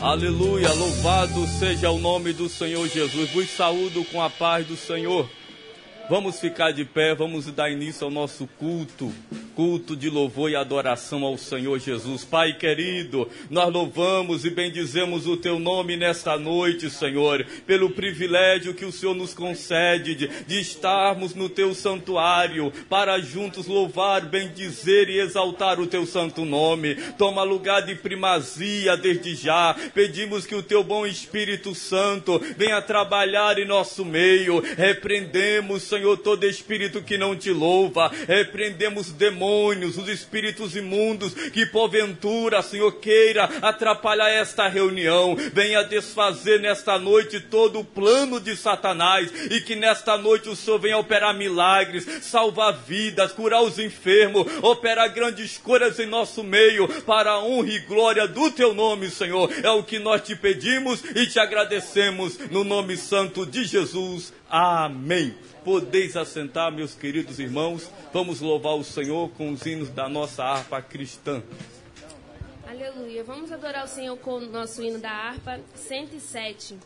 Aleluia, louvado seja o nome do Senhor Jesus. Vos saúdo com a paz do Senhor. Vamos ficar de pé, vamos dar início ao nosso culto culto de louvor e adoração ao Senhor Jesus. Pai querido, nós louvamos e bendizemos o teu nome nesta noite, Senhor, pelo privilégio que o Senhor nos concede de, de estarmos no teu santuário para juntos louvar, bendizer e exaltar o teu santo nome. Toma lugar de primazia desde já. Pedimos que o teu bom Espírito Santo venha trabalhar em nosso meio. Repreendemos, Senhor, todo espírito que não te louva. Repreendemos demônios os espíritos imundos que porventura, Senhor, queira atrapalhar esta reunião. Venha desfazer nesta noite todo o plano de Satanás e que nesta noite o Senhor venha operar milagres, salvar vidas, curar os enfermos, operar grandes coisas em nosso meio para a honra e glória do teu nome, Senhor. É o que nós te pedimos e te agradecemos no nome santo de Jesus. Amém. Podeis assentar, meus queridos irmãos. Vamos louvar o Senhor com os hinos da nossa harpa cristã. Aleluia. Vamos adorar o Senhor com o nosso hino da harpa 107.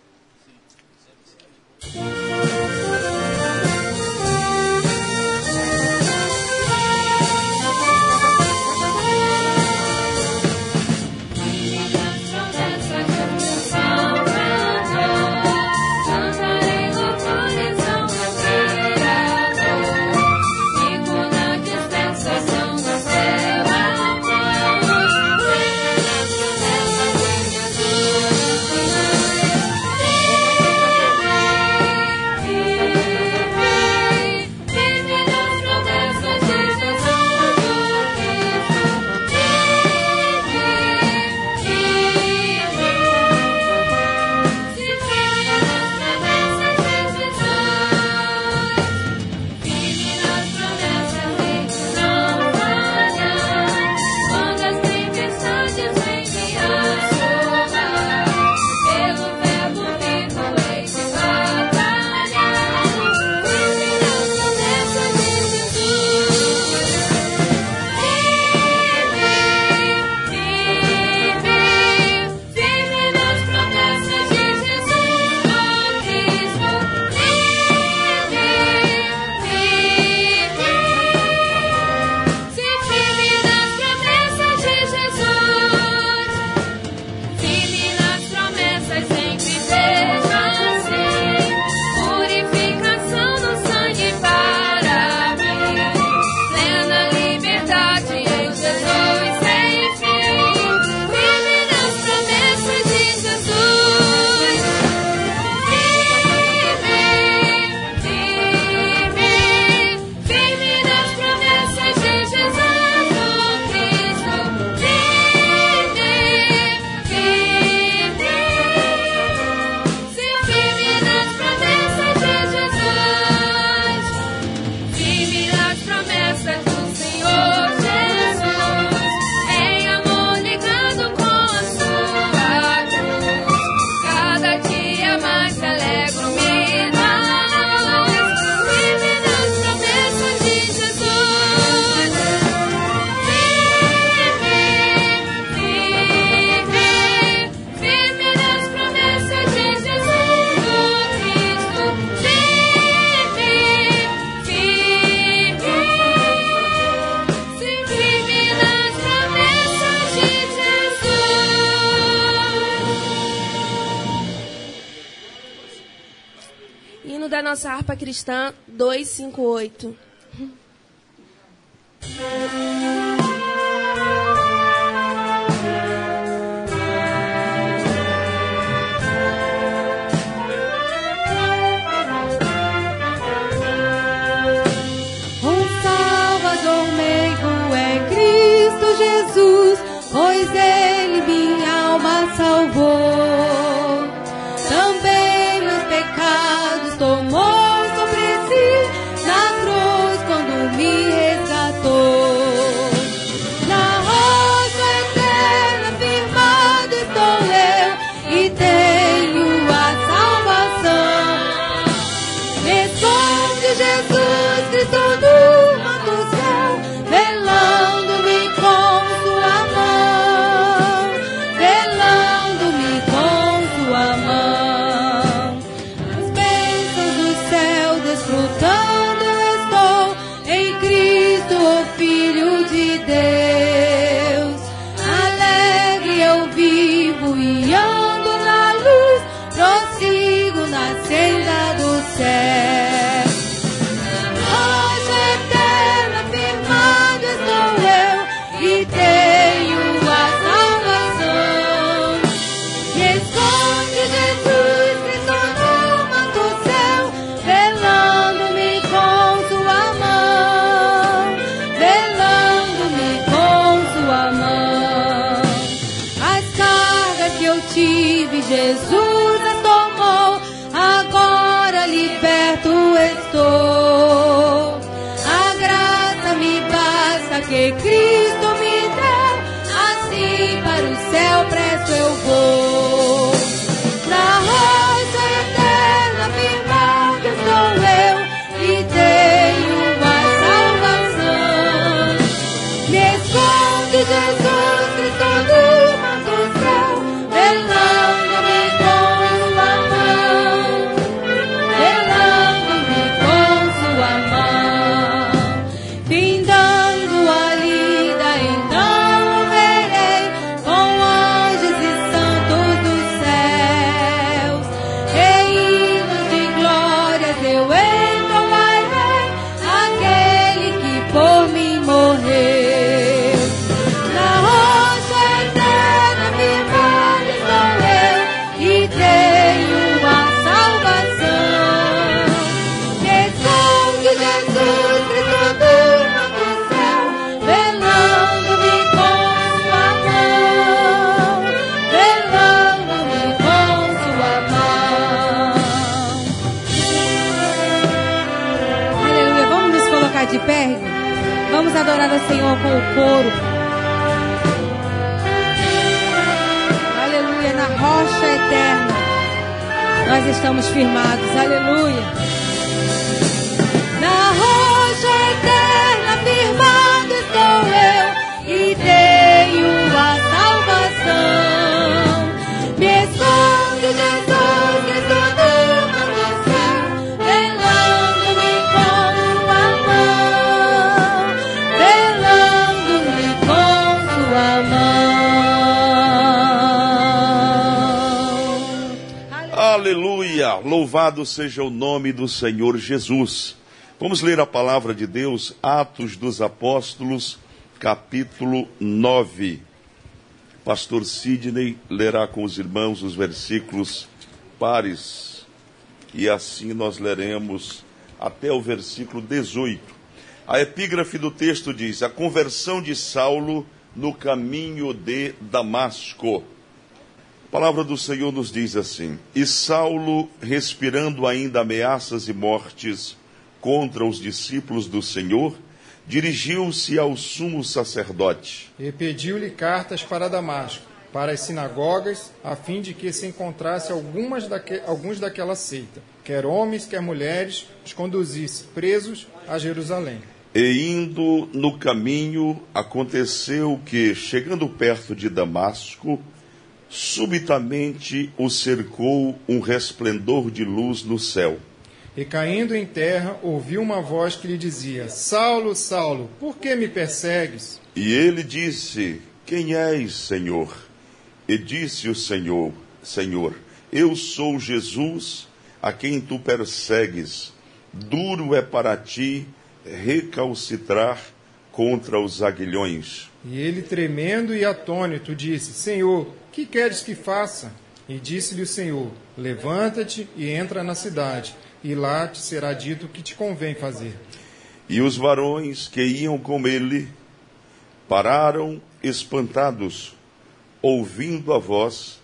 Cristã 258. Nós estamos firmados. Aleluia. Louvado seja o nome do Senhor Jesus. Vamos ler a palavra de Deus, Atos dos Apóstolos, capítulo 9. Pastor Sidney lerá com os irmãos os versículos pares e assim nós leremos até o versículo 18. A epígrafe do texto diz: A conversão de Saulo no caminho de Damasco. A palavra do Senhor nos diz assim: E Saulo, respirando ainda ameaças e mortes contra os discípulos do Senhor, dirigiu-se ao sumo sacerdote. E pediu-lhe cartas para Damasco, para as sinagogas, a fim de que se encontrasse algumas daque, alguns daquela seita, quer homens, quer mulheres, os conduzisse presos a Jerusalém. E indo no caminho, aconteceu que, chegando perto de Damasco, subitamente o cercou um resplendor de luz no céu. E caindo em terra, ouviu uma voz que lhe dizia: Saulo, Saulo, por que me persegues? E ele disse: Quem és, Senhor? E disse o Senhor: Senhor, eu sou Jesus, a quem tu persegues. Duro é para ti recalcitrar contra os aguilhões. E ele, tremendo e atônito, disse: Senhor, que queres que faça? E disse-lhe o Senhor: Levanta-te e entra na cidade, e lá te será dito o que te convém fazer. E os varões que iam com ele pararam espantados, ouvindo a voz,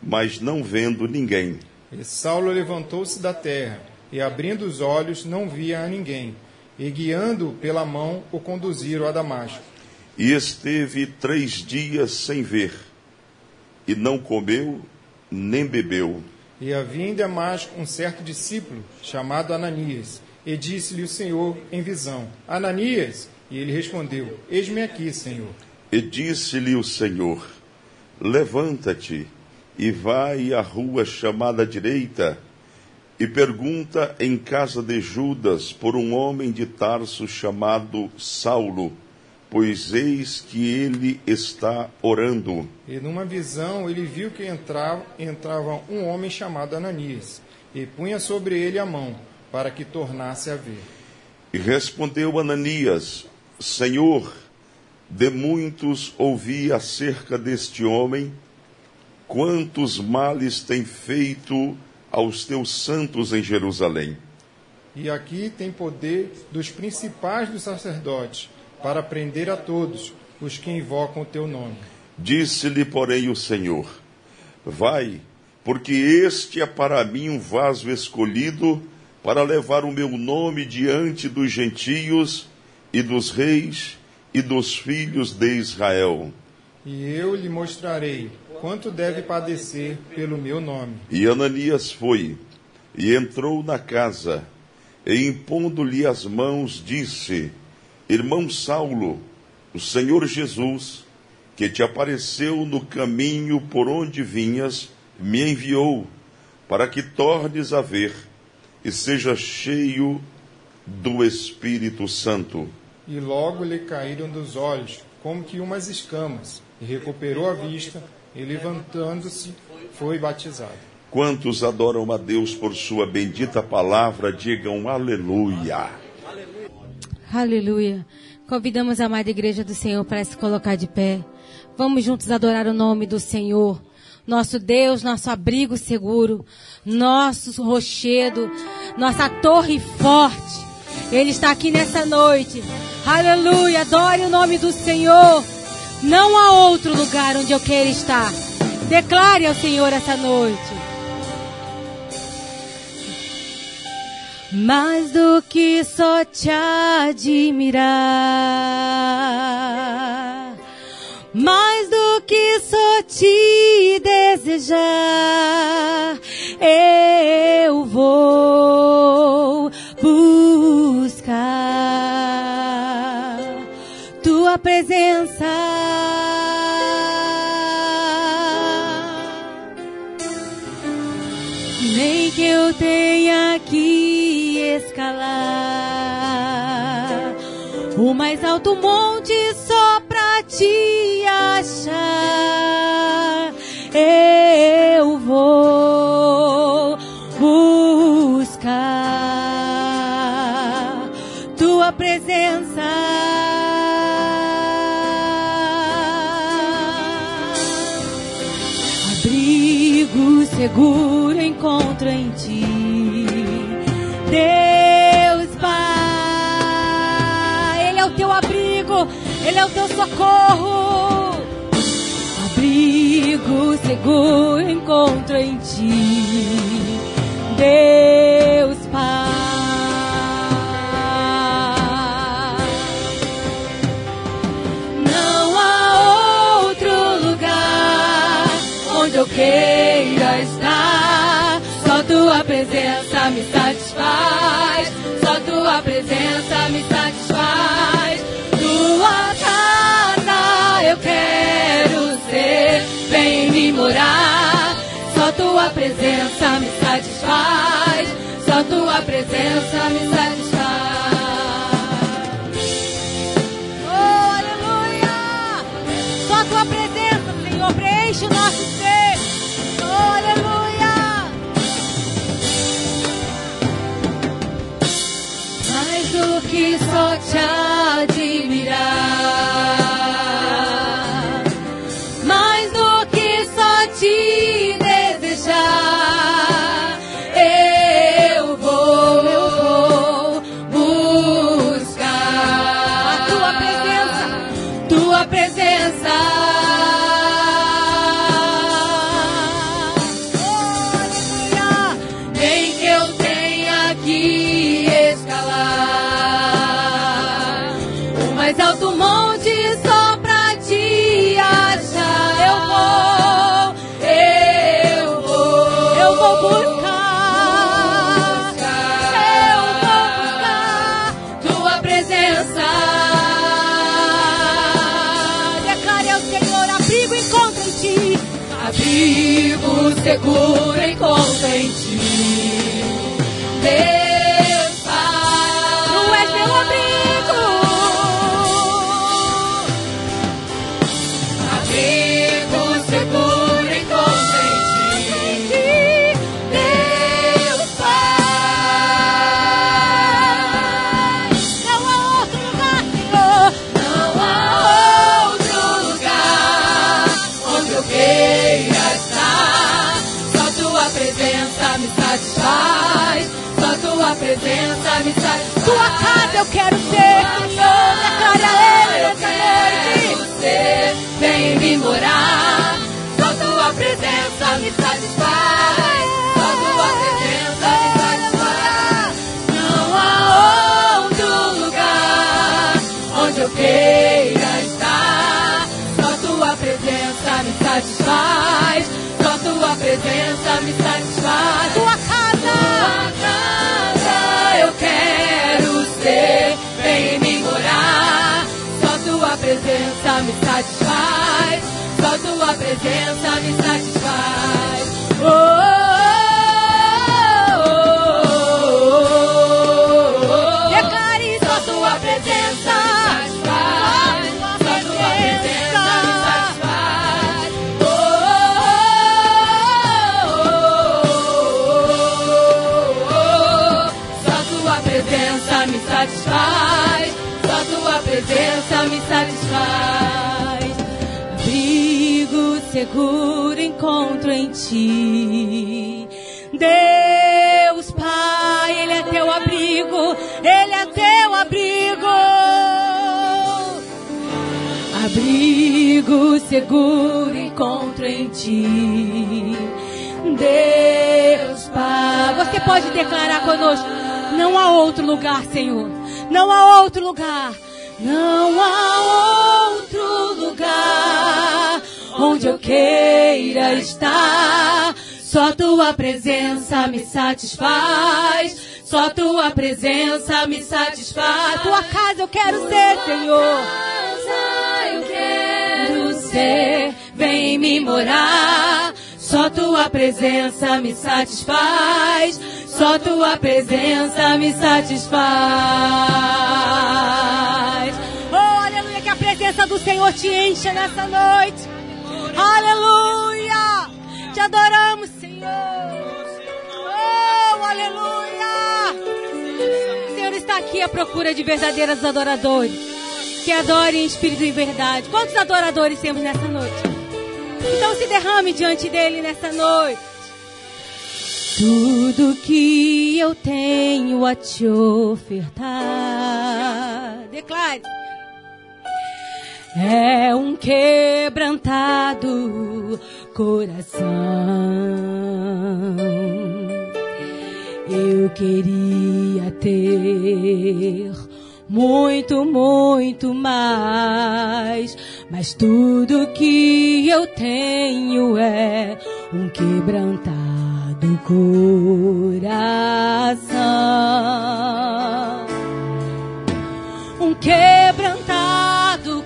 mas não vendo ninguém. E Saulo levantou-se da terra, e abrindo os olhos, não via a ninguém. E guiando-o pela mão, o conduziram a Damasco. E esteve três dias sem ver, e não comeu nem bebeu. E havia em Damasco um certo discípulo, chamado Ananias. E disse-lhe o Senhor em visão: Ananias! E ele respondeu: Eis-me aqui, Senhor. E disse-lhe o Senhor: Levanta-te e vai à rua chamada direita, e pergunta em casa de Judas por um homem de Tarso chamado Saulo, pois eis que ele está orando. E numa visão ele viu que entrava, entrava um homem chamado Ananias, e punha sobre ele a mão, para que tornasse a ver. E respondeu Ananias: Senhor, de muitos ouvi acerca deste homem, quantos males tem feito aos teus santos em Jerusalém. E aqui tem poder dos principais dos sacerdotes, para prender a todos os que invocam o teu nome. Disse-lhe, porém, o Senhor: Vai, porque este é para mim um vaso escolhido para levar o meu nome diante dos gentios e dos reis e dos filhos de Israel. E eu lhe mostrarei quanto deve padecer pelo meu nome. E Ananias foi e entrou na casa, e impondo-lhe as mãos, disse: Irmão Saulo, o Senhor Jesus, que te apareceu no caminho por onde vinhas, me enviou para que tornes a ver e seja cheio do Espírito Santo. E logo lhe caíram dos olhos, como que umas escamas, e recuperou a vista, e levantando-se, foi batizado. Quantos adoram a Deus por sua bendita palavra, digam aleluia. Aleluia. Convidamos a amada igreja do Senhor para se colocar de pé. Vamos juntos adorar o nome do Senhor. Nosso Deus, nosso abrigo seguro, nosso rochedo, nossa torre forte. Ele está aqui nessa noite. Aleluia. Adore o nome do Senhor. Não há outro lugar onde eu queira estar. Declare ao Senhor essa noite. Mais do que só te admirar, mais do que só te desejar, eu vou buscar tua presença. Mais alto monte só pra te achar. Eu vou buscar tua presença. Abrigo seguro encontro em Ele é o teu socorro. Abrigo seguro encontro em ti. Deus Pai. Não há outro lugar onde eu queira estar. Só tua presença me satisfaz. Presença me satisfaz. Só tua presença me satisfaz. Seguro presença me satisfaz. Oh, seguro encontro em ti. Deus Pai, Ele é teu abrigo, Ele é teu abrigo. Abrigo seguro encontro em ti. Deus Pai. Você pode declarar conosco: não há outro lugar, Senhor. Não há outro lugar. Não há outro onde eu queira estar. Só tua presença me satisfaz. Só tua presença me satisfaz. Tua casa eu quero ser, Senhor. eu quero ser. Vem me morar. Só tua presença me satisfaz. Só tua presença me satisfaz. Oh, aleluia, que a presença do Senhor te encha nessa noite. Aleluia! Te adoramos, Senhor. Oh, aleluia! O Senhor está aqui à procura de verdadeiros adoradores. Que adorem em espírito e verdade. Quantos adoradores temos nessa noite? Então se derrame diante dele nessa noite. Tudo que eu tenho a te ofertar. Declare. É um quebrantado coração. Eu queria ter muito, muito mais. Mas tudo que eu tenho é um quebrantado coração. Um quebrantado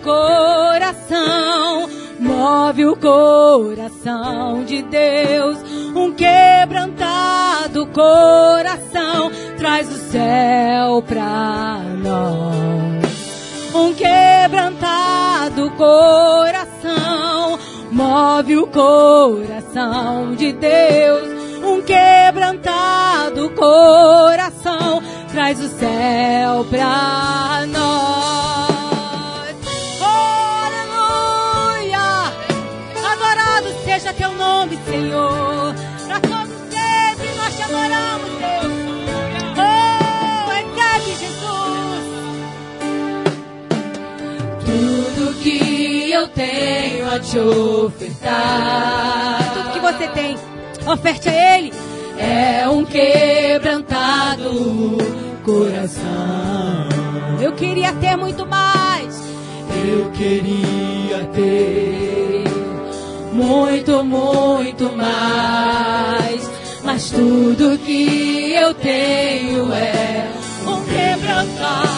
coração move o coração de Deus. Um quebrantado coração traz o céu pra nós. Um quebrantado coração move o coração de Deus. Um quebrantado coração traz o céu pra nós. Teu nome, Senhor. Pra todos sempre nós te adoramos, Deus. Oh, recebe, Jesus. Tudo que eu tenho a te ofertar. Tudo que você tem, oferte a Ele. É um quebrantado coração. Eu queria ter muito mais. Eu queria ter muito, muito mais. Mas tudo que eu tenho é um quebrantado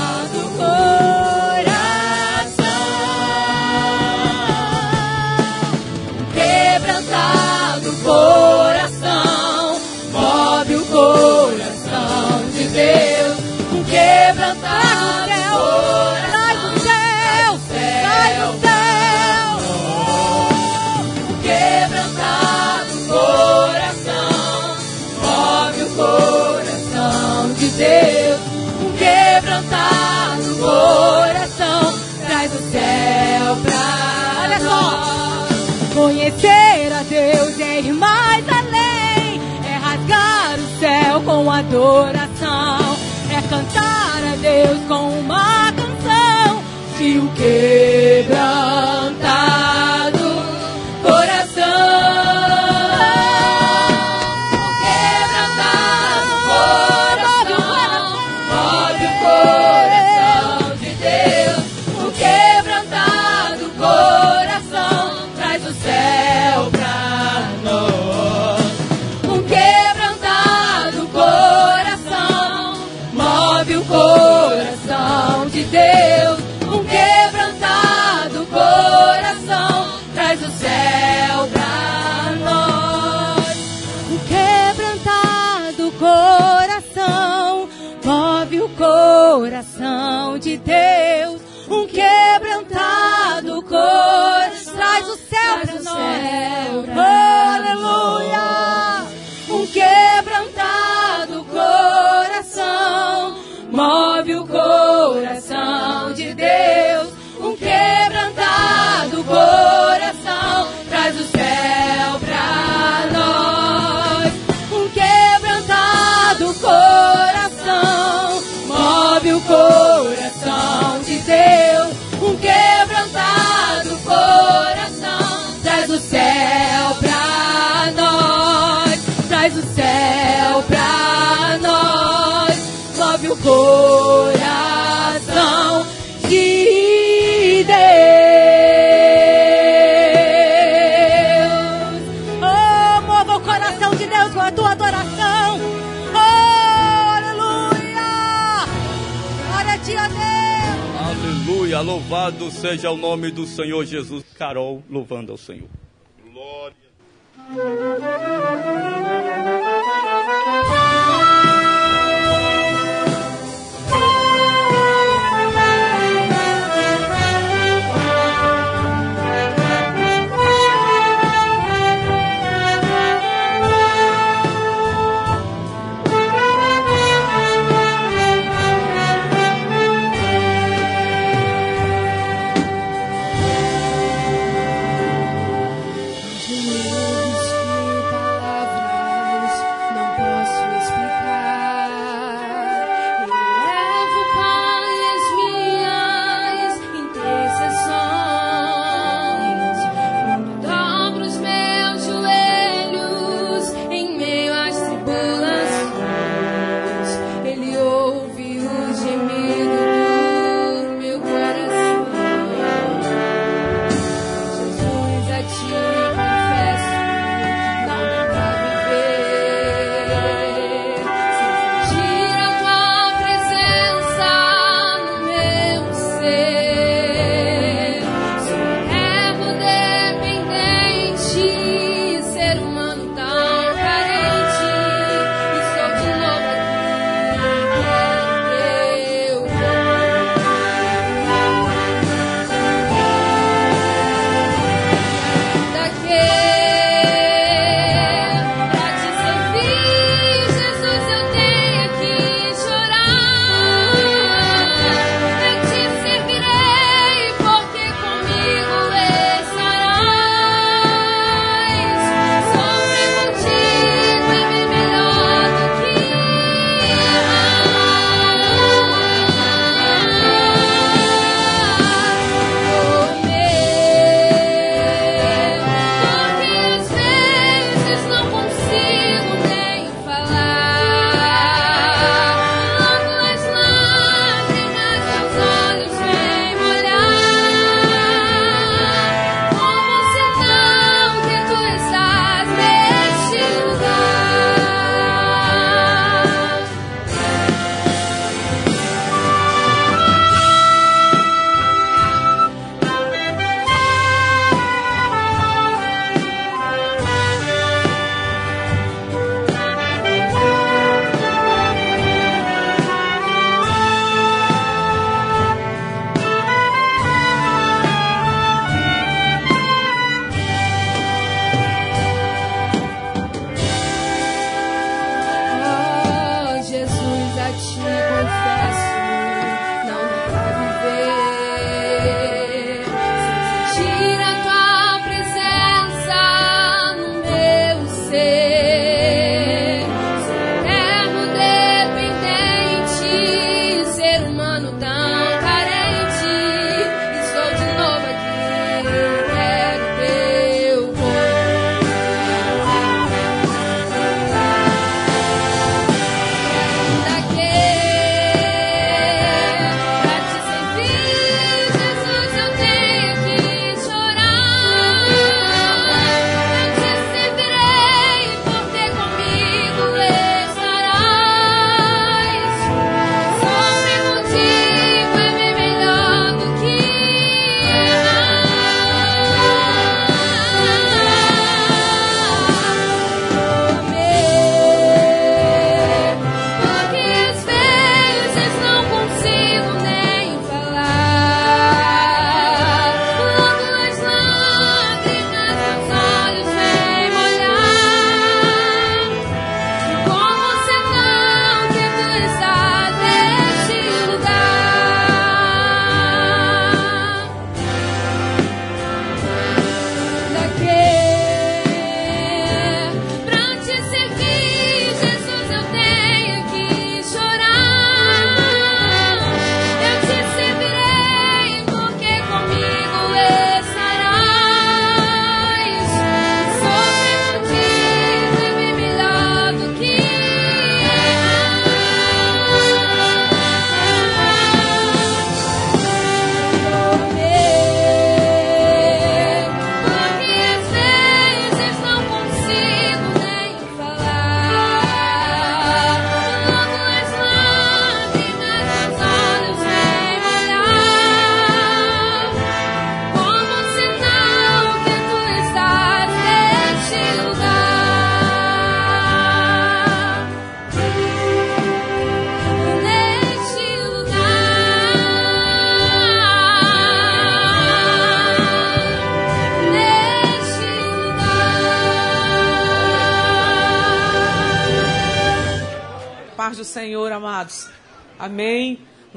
é ir mais além. É rasgar o céu com adoração. É cantar a Deus com uma canção. Se o quebrantado céu. Louvado seja o nome do Senhor Jesus. Carol, louvando ao Senhor. Glória.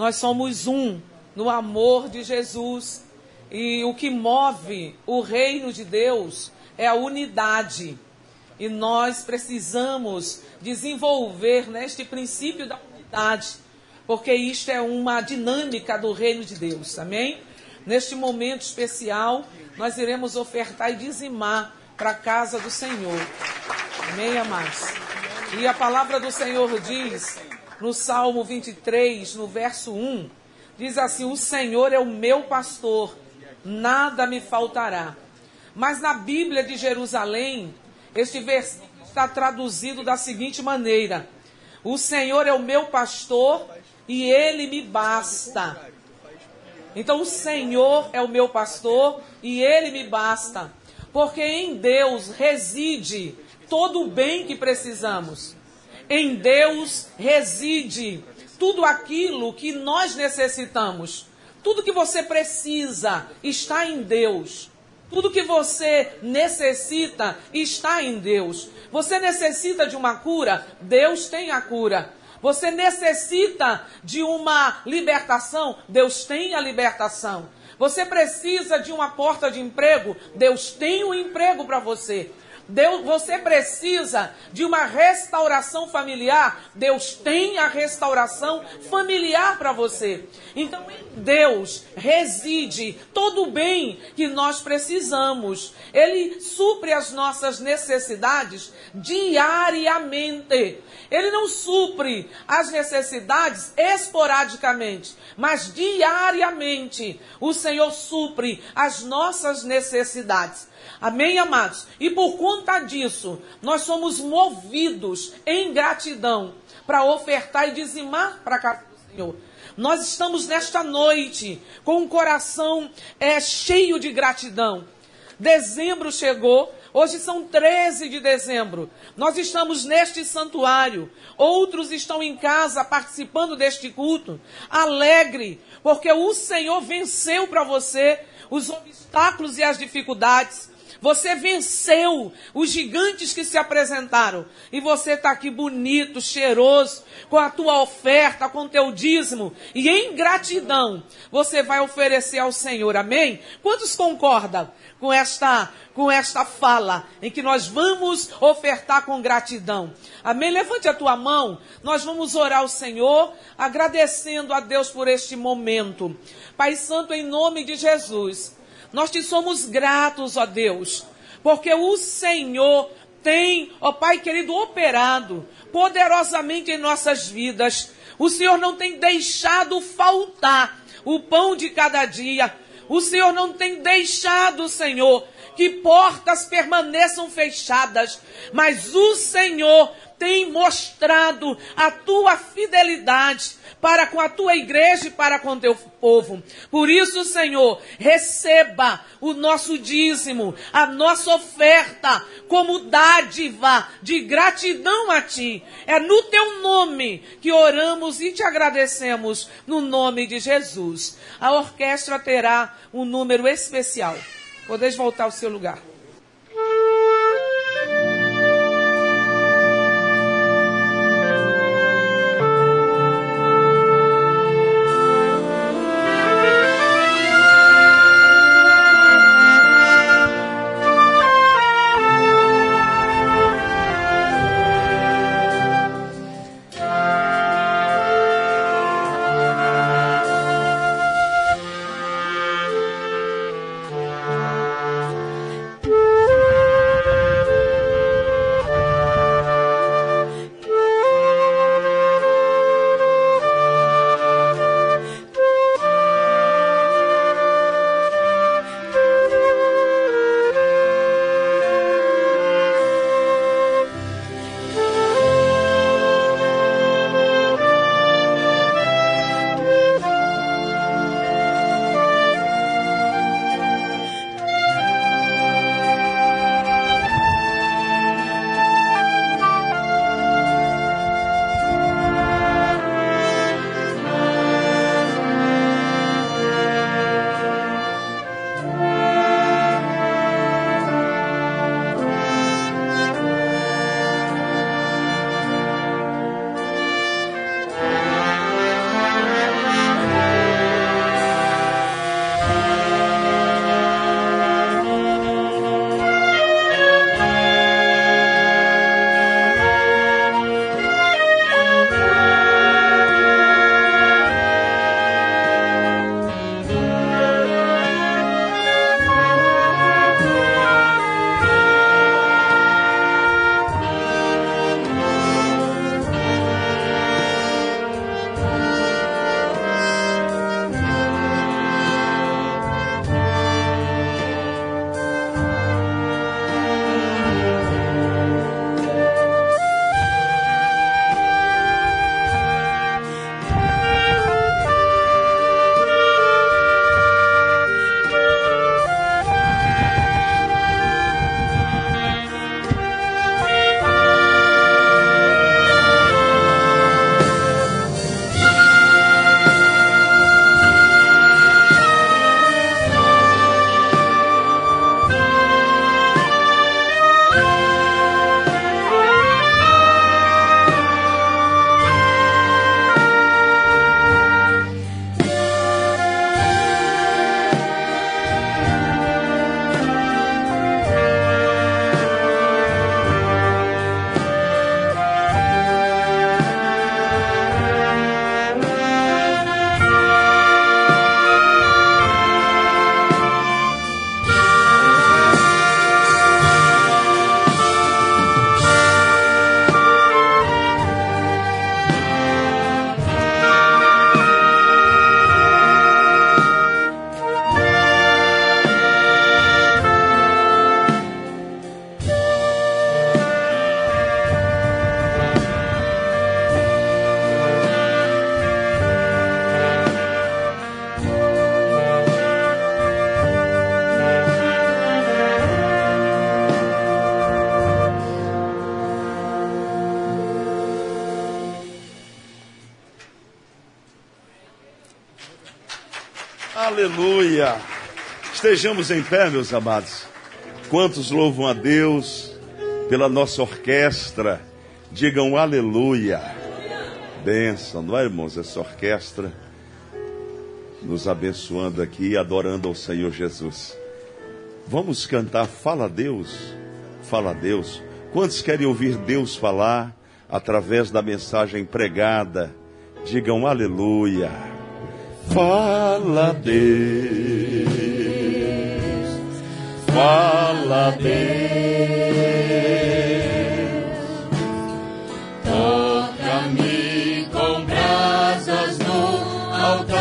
Nós somos um no amor de Jesus. E o que move o reino de Deus é a unidade. E nós precisamos desenvolver neste princípio da unidade, porque isto é uma dinâmica do reino de Deus. Amém? Neste momento especial, nós iremos ofertar e dizimar para a casa do Senhor. Amém, amados? E a palavra do Senhor diz, no Salmo 23, no verso 1, diz assim: O Senhor é o meu pastor, nada me faltará. Mas na Bíblia de Jerusalém, este versículo está traduzido da seguinte maneira: O Senhor é o meu pastor e ele me basta. Então, o Senhor é o meu pastor e ele me basta. Porque em Deus reside todo o bem que precisamos. Em Deus reside tudo aquilo que nós necessitamos. Tudo que você precisa está em Deus. Tudo que você necessita está em Deus. Você necessita de uma cura? Deus tem a cura. Você necessita de uma libertação? Deus tem a libertação. Você precisa de uma porta de emprego? Deus tem um emprego para você. Deus, você precisa de uma restauração familiar. Deus tem a restauração familiar para você. Então, em Deus reside todo o bem que nós precisamos. Ele supre as nossas necessidades diariamente. Ele não supre as necessidades esporadicamente, mas diariamente o Senhor supre as nossas necessidades. Amém, amados? E por conta disso, nós somos movidos em gratidão para ofertar e dizimar para a casa do Senhor. Nós estamos nesta noite com um coração é, cheio de gratidão. Dezembro chegou, hoje são 13 de dezembro. Nós estamos neste santuário, outros estão em casa participando deste culto, alegre, porque o Senhor venceu para você os obstáculos e as dificuldades. Você venceu os gigantes que se apresentaram. E você está aqui bonito, cheiroso, com a tua oferta, com o teu dízimo. E em gratidão, você vai oferecer ao Senhor. Amém? Quantos concordam com esta, com esta fala em que nós vamos ofertar com gratidão? Amém? Levante a tua mão. Nós vamos orar ao Senhor, agradecendo a Deus por este momento. Pai Santo, em nome de Jesus. Nós te somos gratos, ó Deus, porque o Senhor tem, ó Pai querido, operado poderosamente em nossas vidas. O Senhor não tem deixado faltar o pão de cada dia. O Senhor não tem deixado, Senhor, que portas permaneçam fechadas, mas o Senhor tem mostrado a tua fidelidade para com a tua igreja e para com o teu povo. Por isso, Senhor, receba o nosso dízimo, a nossa oferta como dádiva de gratidão a ti. É no teu nome que oramos e te agradecemos, no nome de Jesus. A orquestra terá um número especial. Podeis voltar ao seu lugar. Estejamos em pé, meus amados. Quantos louvam a Deus pela nossa orquestra? Digam aleluia. Bênção, não é, irmãos? Essa orquestra nos abençoando aqui adorando ao Senhor Jesus. Vamos cantar Fala Deus, Fala Deus. Quantos querem ouvir Deus falar através da mensagem pregada? Digam aleluia. Fala Deus, fala Deus. Toca-me com brasas no altar.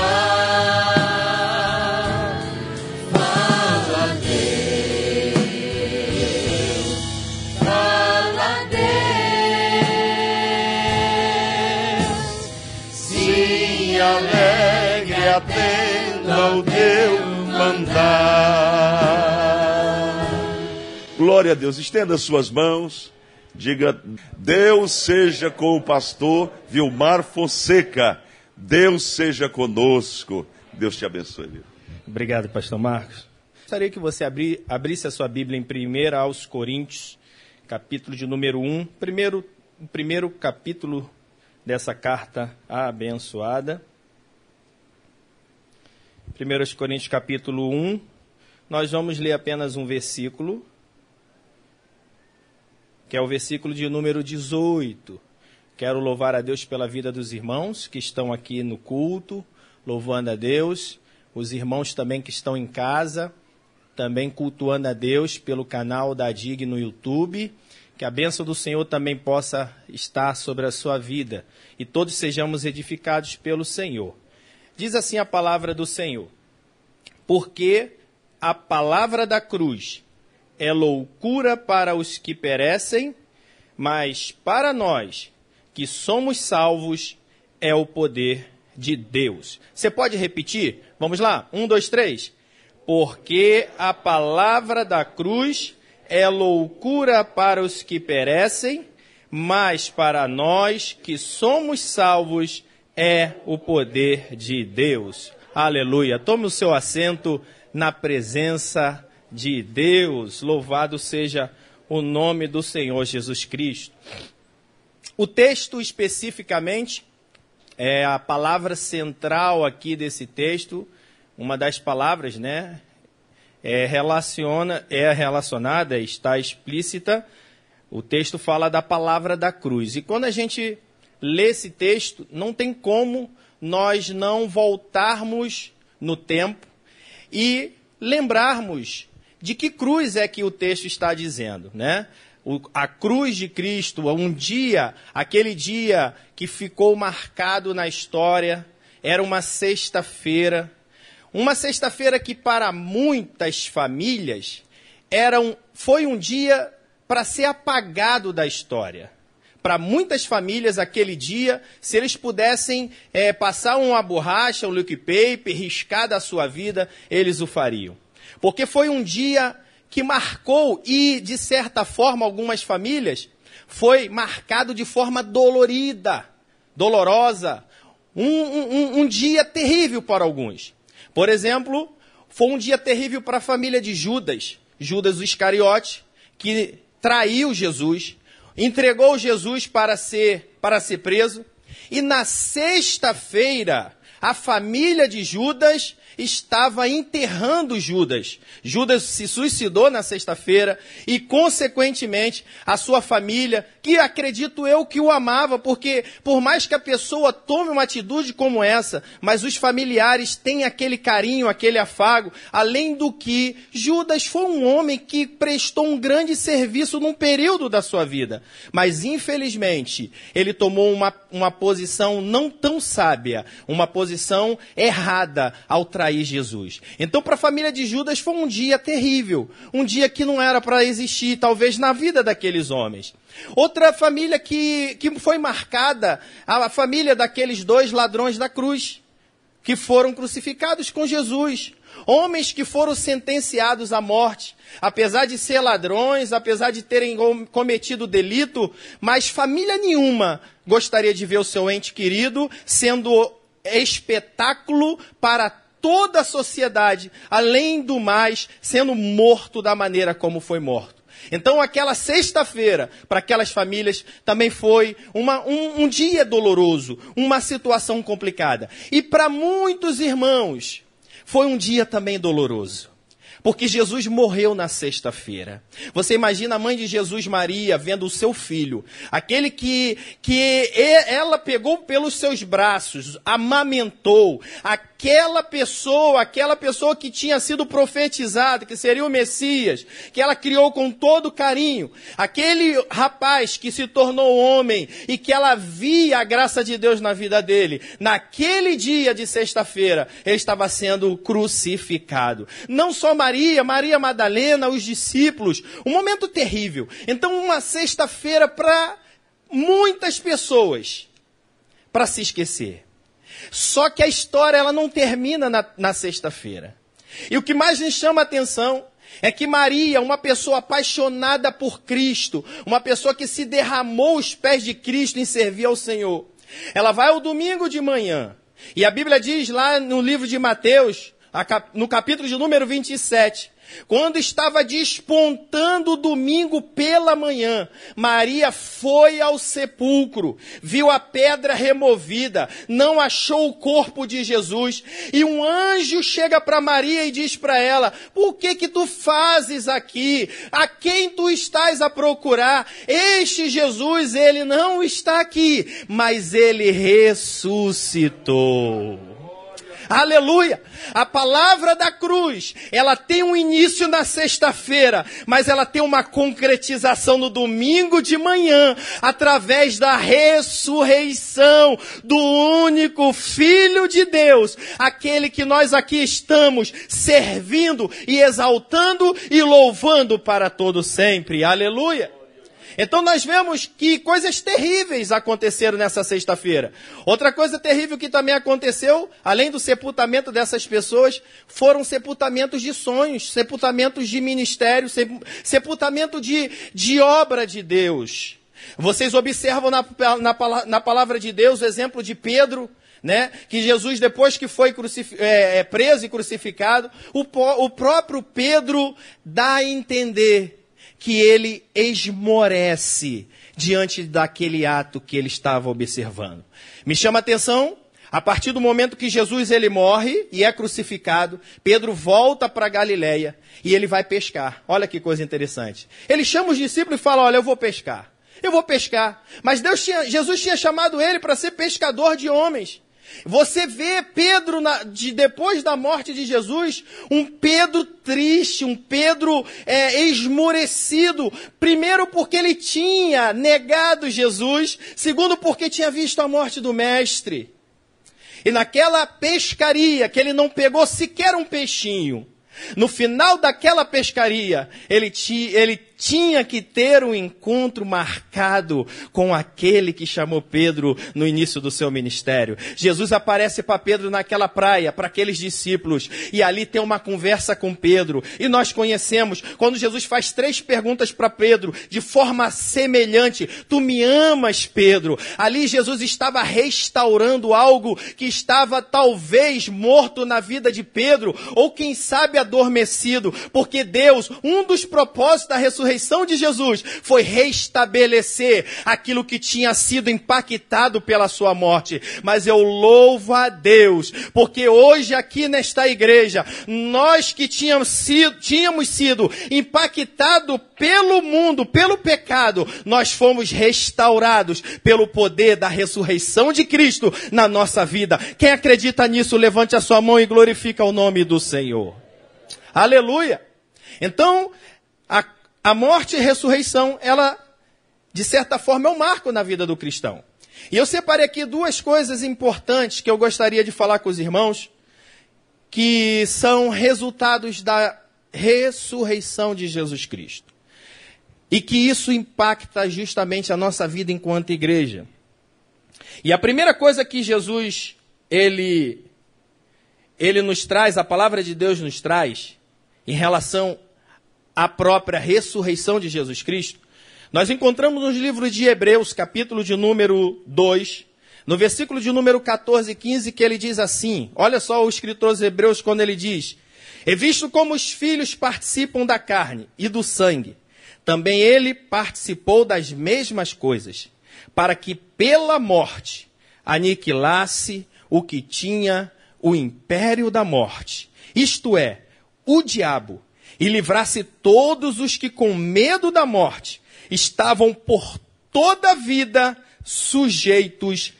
Fala Deus, fala Deus. Sim, alegre atenda o teu mandar. Glória a Deus. Estenda suas mãos. Diga, Deus seja com o pastor Vilmar Fonseca. Deus seja conosco. Deus te abençoe. Viu? Obrigado, pastor Marcos. Gostaria que você abri, abrisse a sua Bíblia em 1 aos Coríntios, capítulo de número 1. Primeiro, o primeiro capítulo dessa carta abençoada. 1 aos Coríntios, capítulo 1. Nós vamos ler apenas um versículo, que é o versículo de número 18. Quero louvar a Deus pela vida dos irmãos que estão aqui no culto, louvando a Deus, os irmãos também que estão em casa, também cultuando a Deus pelo canal da DIG no YouTube. Que a bênção do Senhor também possa estar sobre a sua vida e todos sejamos edificados pelo Senhor. Diz assim a palavra do Senhor: Porque a palavra da cruz é loucura para os que perecem, mas para nós que somos salvos é o poder de Deus. Você pode repetir? Vamos lá? Um, dois, três. Porque a palavra da cruz é loucura para os que perecem, mas para nós que somos salvos é o poder de Deus. Aleluia. Tome o seu assento na presença de Deus. Louvado seja o nome do Senhor Jesus Cristo. O texto especificamente é a palavra central aqui desse texto, uma das palavras, né? É, relaciona, é relacionada, está explícita. O texto fala da palavra da cruz. E quando a gente lê esse texto, não tem como nós não voltarmos no tempo e lembrarmos de que cruz é que o texto está dizendo, né? O, a cruz de Cristo, um dia, aquele dia que ficou marcado na história, era uma sexta-feira. Uma sexta-feira que para muitas famílias era um, foi um dia para ser apagado da história. Para muitas famílias, aquele dia, se eles pudessem é, passar uma borracha, um liquid paper, riscar da sua vida, eles o fariam. Porque foi um dia que marcou e, de certa forma, algumas famílias, foi marcado de forma dolorida, dolorosa, um, um, um dia terrível para alguns. Por exemplo, foi um dia terrível para a família de Judas, Judas o Iscariote, que traiu Jesus, entregou Jesus para ser, para ser preso, e na sexta-feira, a família de Judas estava enterrando Judas. Judas se suicidou na sexta-feira e, consequentemente, a sua família, que acredito eu que o amava, porque por mais que a pessoa tome uma atitude como essa, mas os familiares têm aquele carinho, aquele afago, além do que Judas foi um homem que prestou um grande serviço num período da sua vida. Mas, infelizmente, ele tomou uma, uma posição não tão sábia, uma posição errada ao trair Jesus. Então, para a família de Judas foi um dia terrível, um dia que não era para existir, talvez na vida daqueles homens. Outra família que, que foi marcada, a família daqueles dois ladrões da cruz, que foram crucificados com Jesus. Homens que foram sentenciados à morte, apesar de ser ladrões, apesar de terem cometido delito, mas família nenhuma gostaria de ver o seu ente querido sendo espetáculo para toda a sociedade, além do mais, sendo morto da maneira como foi morto. Então, aquela sexta-feira, para aquelas famílias, também foi uma, um, um dia doloroso, uma situação complicada. E para muitos irmãos, foi um dia também doloroso. Porque Jesus morreu na sexta-feira. Você imagina a mãe de Jesus, Maria, vendo o seu filho, aquele que, que ela pegou pelos seus braços, amamentou, aquela pessoa, aquela pessoa que tinha sido profetizada, que seria o Messias, que ela criou com todo carinho, aquele rapaz que se tornou homem e que ela via a graça de Deus na vida dele, naquele dia de sexta-feira, ele estava sendo crucificado. Não só Maria, Maria, Madalena, os discípulos. Um momento terrível. Então, uma sexta-feira para muitas pessoas para se esquecer. Só que a história ela não termina na, na sexta-feira. E o que mais nos chama a atenção é que Maria, uma pessoa apaixonada por Cristo, uma pessoa que se derramou os pés de Cristo em servir ao Senhor, ela vai ao domingo de manhã. E a Bíblia diz lá no livro de Mateus, no capítulo de número 27, quando estava despontando o domingo pela manhã, Maria foi ao sepulcro, viu a pedra removida, não achou o corpo de Jesus, e um anjo chega para Maria e diz para ela: Por que que tu fazes aqui? A quem tu estás a procurar? Este Jesus, ele não está aqui, mas ele ressuscitou. Aleluia! A palavra da cruz, ela tem um início na sexta-feira, mas ela tem uma concretização no domingo de manhã, através da ressurreição do único Filho de Deus, aquele que nós aqui estamos servindo e exaltando e louvando para todo sempre. Aleluia! Então nós vemos que coisas terríveis aconteceram nessa sexta-feira. Outra coisa terrível que também aconteceu, além do sepultamento dessas pessoas, foram sepultamentos de sonhos, sepultamentos de ministério, sepultamento de, de obra de Deus. Vocês observam na, na, na palavra de Deus o exemplo de Pedro, né? Que Jesus, depois que foi é, é, preso e crucificado, o, o próprio Pedro dá a entender que ele esmorece diante daquele ato que ele estava observando. Me chama a atenção, a partir do momento que Jesus ele morre e é crucificado, Pedro volta para Galiléia e ele vai pescar. Olha que coisa interessante. Ele chama os discípulos e fala: "Olha, eu vou pescar. Eu vou pescar". Mas Deus tinha, Jesus tinha chamado ele para ser pescador de homens. Você vê Pedro, na, de, depois da morte de Jesus, um Pedro triste, um Pedro é, esmorecido. Primeiro, porque ele tinha negado Jesus. Segundo, porque tinha visto a morte do Mestre. E naquela pescaria, que ele não pegou sequer um peixinho, no final daquela pescaria, ele, ti, ele tinha que ter um encontro marcado com aquele que chamou Pedro no início do seu ministério. Jesus aparece para Pedro naquela praia, para aqueles discípulos, e ali tem uma conversa com Pedro. E nós conhecemos quando Jesus faz três perguntas para Pedro, de forma semelhante: Tu me amas, Pedro? Ali Jesus estava restaurando algo que estava talvez morto na vida de Pedro, ou quem sabe adormecido, porque Deus, um dos propósitos da ressurreição, ressurreição de Jesus foi restabelecer aquilo que tinha sido impactado pela sua morte. Mas eu louvo a Deus, porque hoje aqui nesta igreja, nós que tínhamos sido, tínhamos sido impactados pelo mundo, pelo pecado, nós fomos restaurados pelo poder da ressurreição de Cristo na nossa vida. Quem acredita nisso, levante a sua mão e glorifica o nome do Senhor. Aleluia! Então, a a morte e ressurreição, ela, de certa forma, é um marco na vida do cristão. E eu separei aqui duas coisas importantes que eu gostaria de falar com os irmãos, que são resultados da ressurreição de Jesus Cristo. E que isso impacta justamente a nossa vida enquanto igreja. E a primeira coisa que Jesus, ele, ele nos traz, a palavra de Deus nos traz, em relação a própria ressurreição de Jesus Cristo, nós encontramos nos livros de Hebreus, capítulo de número 2, no versículo de número 14 e 15, que ele diz assim: olha só o escritor aos Hebreus quando ele diz: E visto como os filhos participam da carne e do sangue, também ele participou das mesmas coisas, para que pela morte aniquilasse o que tinha o império da morte, isto é, o diabo, e livrasse todos os que com medo da morte estavam por toda a vida sujeitos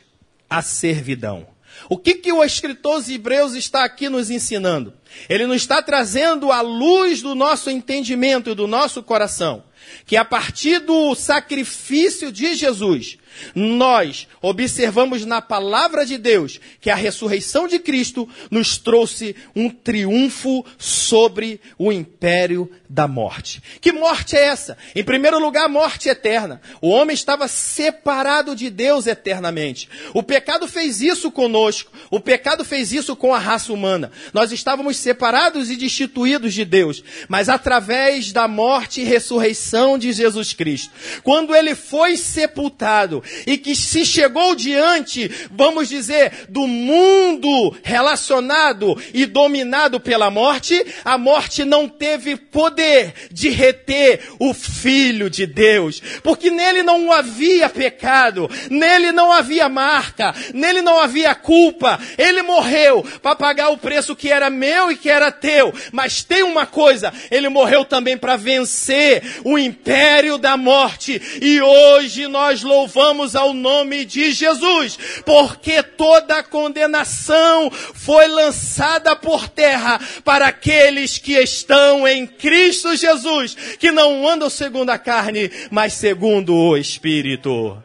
à servidão. O que, que o escritor dos Hebreus está aqui nos ensinando? Ele nos está trazendo a luz do nosso entendimento e do nosso coração que a partir do sacrifício de Jesus, nós observamos na palavra de Deus que a ressurreição de Cristo nos trouxe um triunfo sobre o império da morte. Que morte é essa? Em primeiro lugar, morte eterna. O homem estava separado de Deus eternamente. O pecado fez isso conosco. O pecado fez isso com a raça humana. Nós estávamos separados e destituídos de Deus, mas através da morte e ressurreição de Jesus Cristo, quando ele foi sepultado e que se chegou diante, vamos dizer, do mundo relacionado e dominado pela morte, a morte não teve poder de reter o Filho de Deus, porque nele não havia pecado, nele não havia marca, nele não havia culpa, ele morreu para pagar o preço que era meu e que era teu, mas tem uma coisa, ele morreu também para vencer o império da morte, e hoje nós louvamos ao nome de Jesus, porque toda a condenação foi lançada por terra para aqueles que estão em Cristo Jesus, que não andam segundo a carne, mas segundo o Espírito.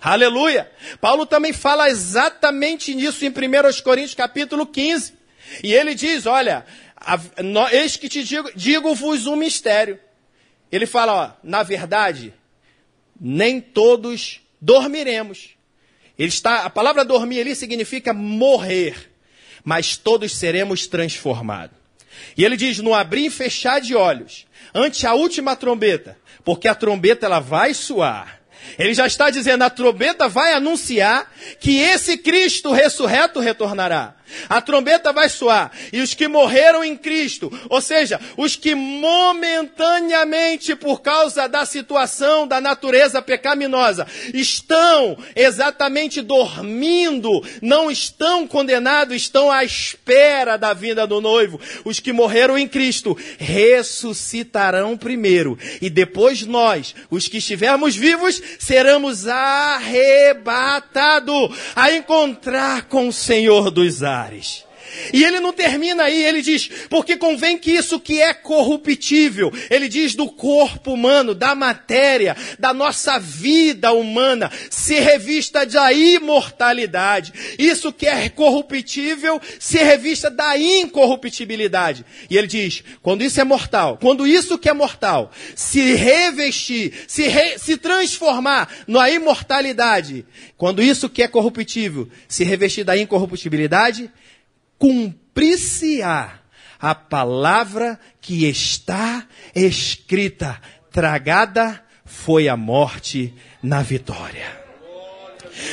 Aleluia! Paulo também fala exatamente nisso em 1 Coríntios capítulo 15. E ele diz, olha, eis que te digo, digo-vos um mistério. Ele fala, ó, na verdade, nem todos dormiremos. Ele está, a palavra dormir ali significa morrer, mas todos seremos transformados. E ele diz: no abrir e fechar de olhos, ante a última trombeta, porque a trombeta ela vai soar. Ele já está dizendo: a trombeta vai anunciar que esse Cristo ressurreto retornará. A trombeta vai soar e os que morreram em Cristo, ou seja, os que momentaneamente por causa da situação da natureza pecaminosa estão exatamente dormindo, não estão condenados, estão à espera da vinda do noivo. Os que morreram em Cristo ressuscitarão primeiro e depois nós, os que estivermos vivos, seremos arrebatados a encontrar com o Senhor dos ares. E ele não termina aí, ele diz, porque convém que isso que é corruptível, ele diz do corpo humano, da matéria, da nossa vida humana, se revista da imortalidade. Isso que é corruptível, se revista da incorruptibilidade. E ele diz, quando isso é mortal, quando isso que é mortal se revestir, se, re, se transformar na imortalidade, quando isso que é corruptível se revestir da incorruptibilidade, cumprir-se-á a palavra que está escrita. Tragada foi a morte na vitória.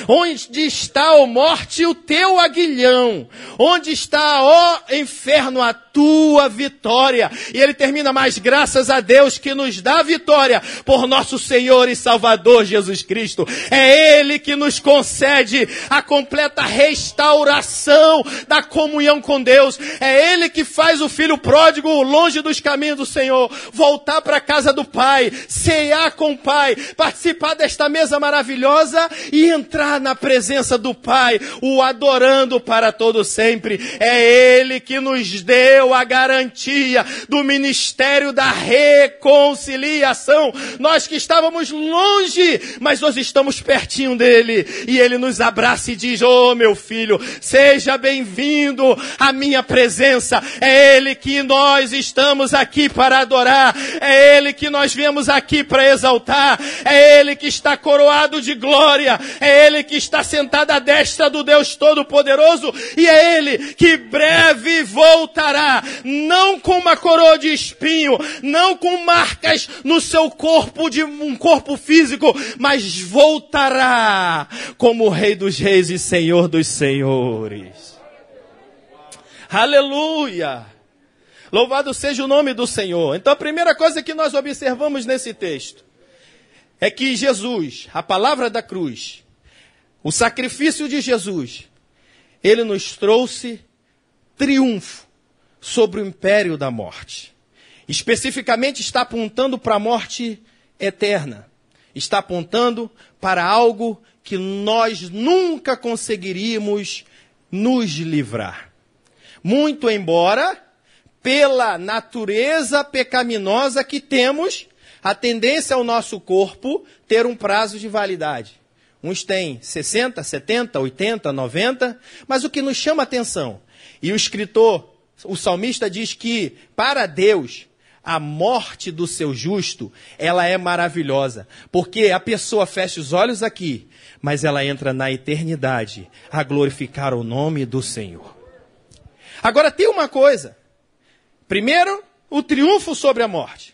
Onde está, ó morte, o teu aguilhão? Onde está, ó inferno, a tua vitória? E ele termina mais, graças a Deus que nos dá vitória por nosso Senhor e Salvador Jesus Cristo. É Ele que nos concede a completa restauração da comunhão com Deus. É Ele que faz o filho pródigo, longe dos caminhos do Senhor, voltar para a casa do Pai, cear com o Pai, participar desta mesa maravilhosa e entrar entrar na presença do Pai, o adorando para todo sempre. É Ele que nos deu a garantia do ministério da reconciliação. Nós que estávamos longe, mas nós estamos pertinho dele. E Ele nos abraça e diz: Oh, meu filho, seja bem-vindo à minha presença. É Ele que nós estamos aqui para adorar. É Ele que nós viemos aqui para exaltar. É Ele que está coroado de glória. É Ele que está sentado à destra do Deus Todo-Poderoso, e é Ele que breve voltará, não com uma coroa de espinho, não com marcas no seu corpo de um corpo físico, mas voltará como Rei dos Reis e Senhor dos Senhores. Aleluia! Louvado seja o nome do Senhor. Então a primeira coisa que nós observamos nesse texto é que Jesus, a palavra da cruz, o sacrifício de Jesus, ele nos trouxe triunfo sobre o império da morte. Especificamente está apontando para a morte eterna. Está apontando para algo que nós nunca conseguiríamos nos livrar. Muito embora, pela natureza pecaminosa que temos, a tendência ao nosso corpo ter um prazo de validade. Uns têm 60, 70, 80, 90, mas o que nos chama atenção, e o escritor, o salmista diz que para Deus a morte do seu justo, ela é maravilhosa, porque a pessoa fecha os olhos aqui, mas ela entra na eternidade a glorificar o nome do Senhor. Agora tem uma coisa. Primeiro, o triunfo sobre a morte.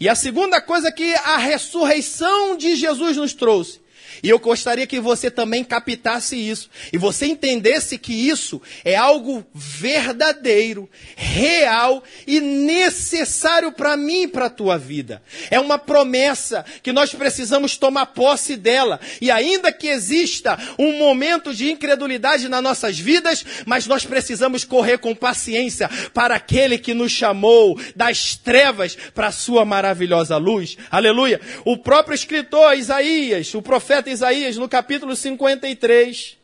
E a segunda coisa que a ressurreição de Jesus nos trouxe e eu gostaria que você também captasse isso. E você entendesse que isso é algo verdadeiro, real e necessário para mim e para a tua vida. É uma promessa que nós precisamos tomar posse dela. E ainda que exista um momento de incredulidade nas nossas vidas, mas nós precisamos correr com paciência para aquele que nos chamou das trevas para a sua maravilhosa luz. Aleluia. O próprio escritor Isaías, o profeta profeta Isaías, no capítulo 53.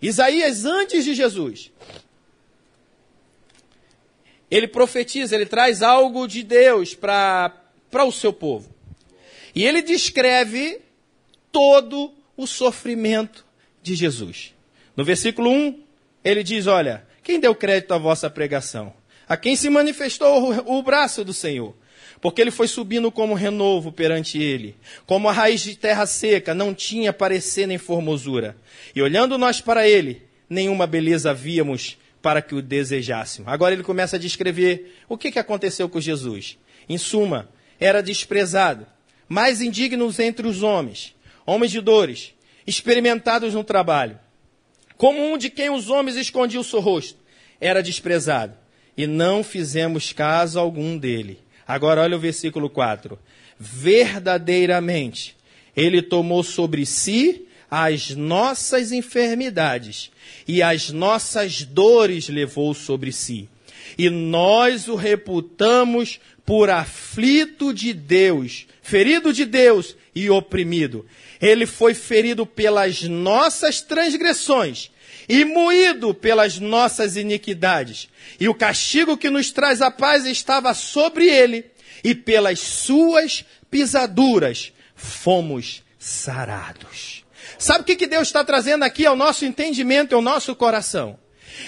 Isaías antes de Jesus. Ele profetiza, ele traz algo de Deus para o seu povo. E ele descreve todo o sofrimento de Jesus. No versículo 1, ele diz: Olha, quem deu crédito à vossa pregação? A quem se manifestou o, o braço do Senhor? Porque ele foi subindo como renovo perante ele, como a raiz de terra seca, não tinha parecer nem formosura. E olhando nós para ele, nenhuma beleza víamos para que o desejássemos. Agora ele começa a descrever o que, aconteceu com Jesus. Em suma, era desprezado, mais indignos entre os homens, homens de dores, experimentados no trabalho. Como um de quem os homens escondiam o seu rosto, era desprezado, e não fizemos caso algum dele. Agora olha o versículo 4. Verdadeiramente, ele tomou sobre si as nossas enfermidades e as nossas dores levou sobre si. E nós o reputamos por aflito de Deus, ferido de Deus e oprimido. Ele foi ferido pelas nossas transgressões e moído pelas nossas iniquidades. E o castigo que nos traz a paz estava sobre ele, e pelas suas pisaduras fomos sarados. Sabe o que, que Deus está trazendo aqui ao nosso entendimento, ao nosso coração?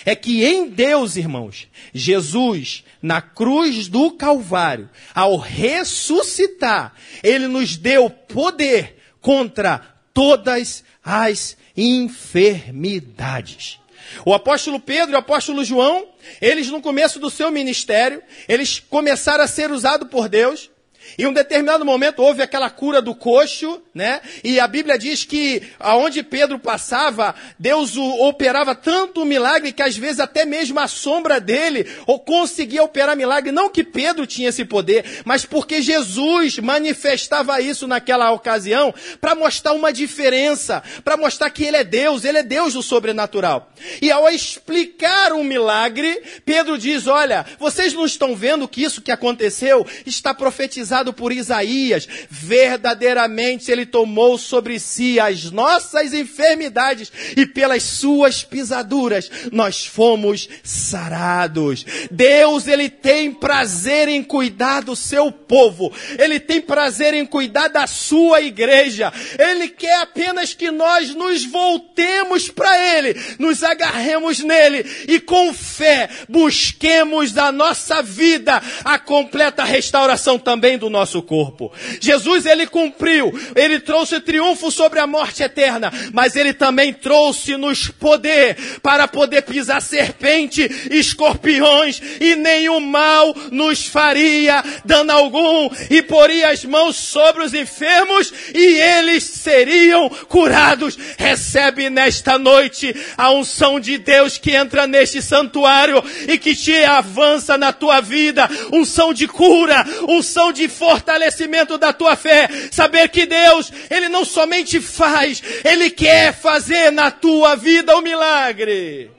É que em Deus, irmãos, Jesus, na cruz do Calvário, ao ressuscitar, Ele nos deu poder contra todas as enfermidades. O apóstolo Pedro e o apóstolo João, eles no começo do seu ministério, eles começaram a ser usados por Deus em um determinado momento houve aquela cura do coxo, né? E a Bíblia diz que aonde Pedro passava, Deus operava tanto milagre que às vezes até mesmo a sombra dele ou conseguia operar milagre. Não que Pedro tinha esse poder, mas porque Jesus manifestava isso naquela ocasião para mostrar uma diferença, para mostrar que ele é Deus, ele é Deus do sobrenatural. E ao explicar um milagre, Pedro diz: Olha, vocês não estão vendo que isso que aconteceu está profetizado profetizado por Isaías, verdadeiramente ele tomou sobre si as nossas enfermidades e pelas suas pisaduras nós fomos sarados. Deus, ele tem prazer em cuidar do seu povo. Ele tem prazer em cuidar da sua igreja. Ele quer apenas que nós nos voltemos para ele, nos agarremos nele e com fé busquemos da nossa vida a completa restauração também do do nosso corpo. Jesus, ele cumpriu, ele trouxe triunfo sobre a morte eterna, mas ele também trouxe-nos poder para poder pisar serpente, escorpiões e nenhum mal nos faria dano algum e poria as mãos sobre os enfermos e eles seriam curados. Recebe nesta noite a unção de Deus que entra neste santuário e que te avança na tua vida, unção de cura, unção de fortalecimento da tua fé. Saber que Deus, Ele não somente faz, Ele quer fazer na tua vida o milagre.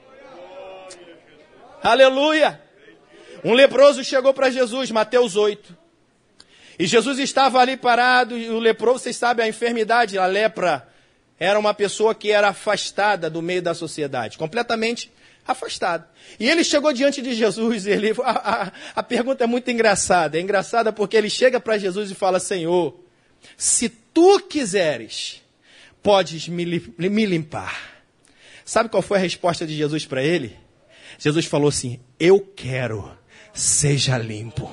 Aleluia! Um leproso chegou para Jesus, Mateus 8. E Jesus estava ali parado, e o leproso, vocês sabem, a enfermidade, a lepra, era uma pessoa que era afastada do meio da sociedade, completamente afastada. E ele chegou diante de Jesus, ele, a, a, a pergunta é muito engraçada. É engraçada porque ele chega para Jesus e fala: Senhor, se tu quiseres, podes me, me limpar. Sabe qual foi a resposta de Jesus para ele? Jesus falou assim: Eu quero, seja limpo.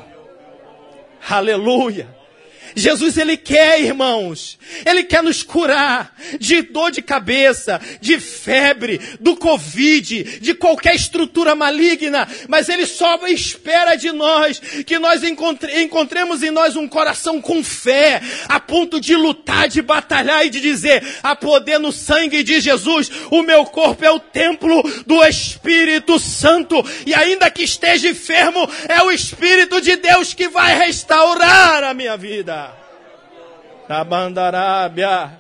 Aleluia. Jesus, Ele quer, irmãos, Ele quer nos curar de dor de cabeça, de febre, do Covid, de qualquer estrutura maligna, mas Ele só espera de nós que nós encontre, encontremos em nós um coração com fé, a ponto de lutar, de batalhar e de dizer: há poder no sangue de Jesus, o meu corpo é o templo do Espírito Santo, e ainda que esteja enfermo, é o Espírito de Deus que vai restaurar a minha vida da Bandarábia.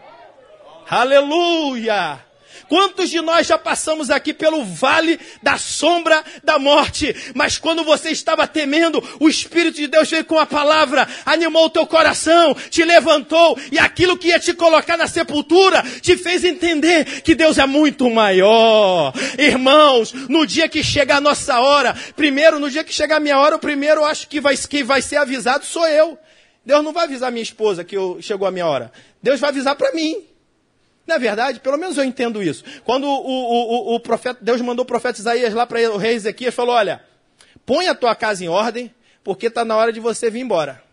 Aleluia! Quantos de nós já passamos aqui pelo vale da sombra da morte? Mas quando você estava temendo, o Espírito de Deus veio com a palavra, animou o teu coração, te levantou e aquilo que ia te colocar na sepultura te fez entender que Deus é muito maior. Irmãos, no dia que chegar a nossa hora, primeiro, no dia que chegar a minha hora, o primeiro acho que vai, que vai ser avisado sou eu. Deus não vai avisar minha esposa que eu, chegou a minha hora. Deus vai avisar para mim. Não é verdade? Pelo menos eu entendo isso. Quando o, o, o, o profeta, Deus mandou o profeta Isaías lá para o rei Ezequias, falou: Olha, põe a tua casa em ordem, porque está na hora de você vir embora.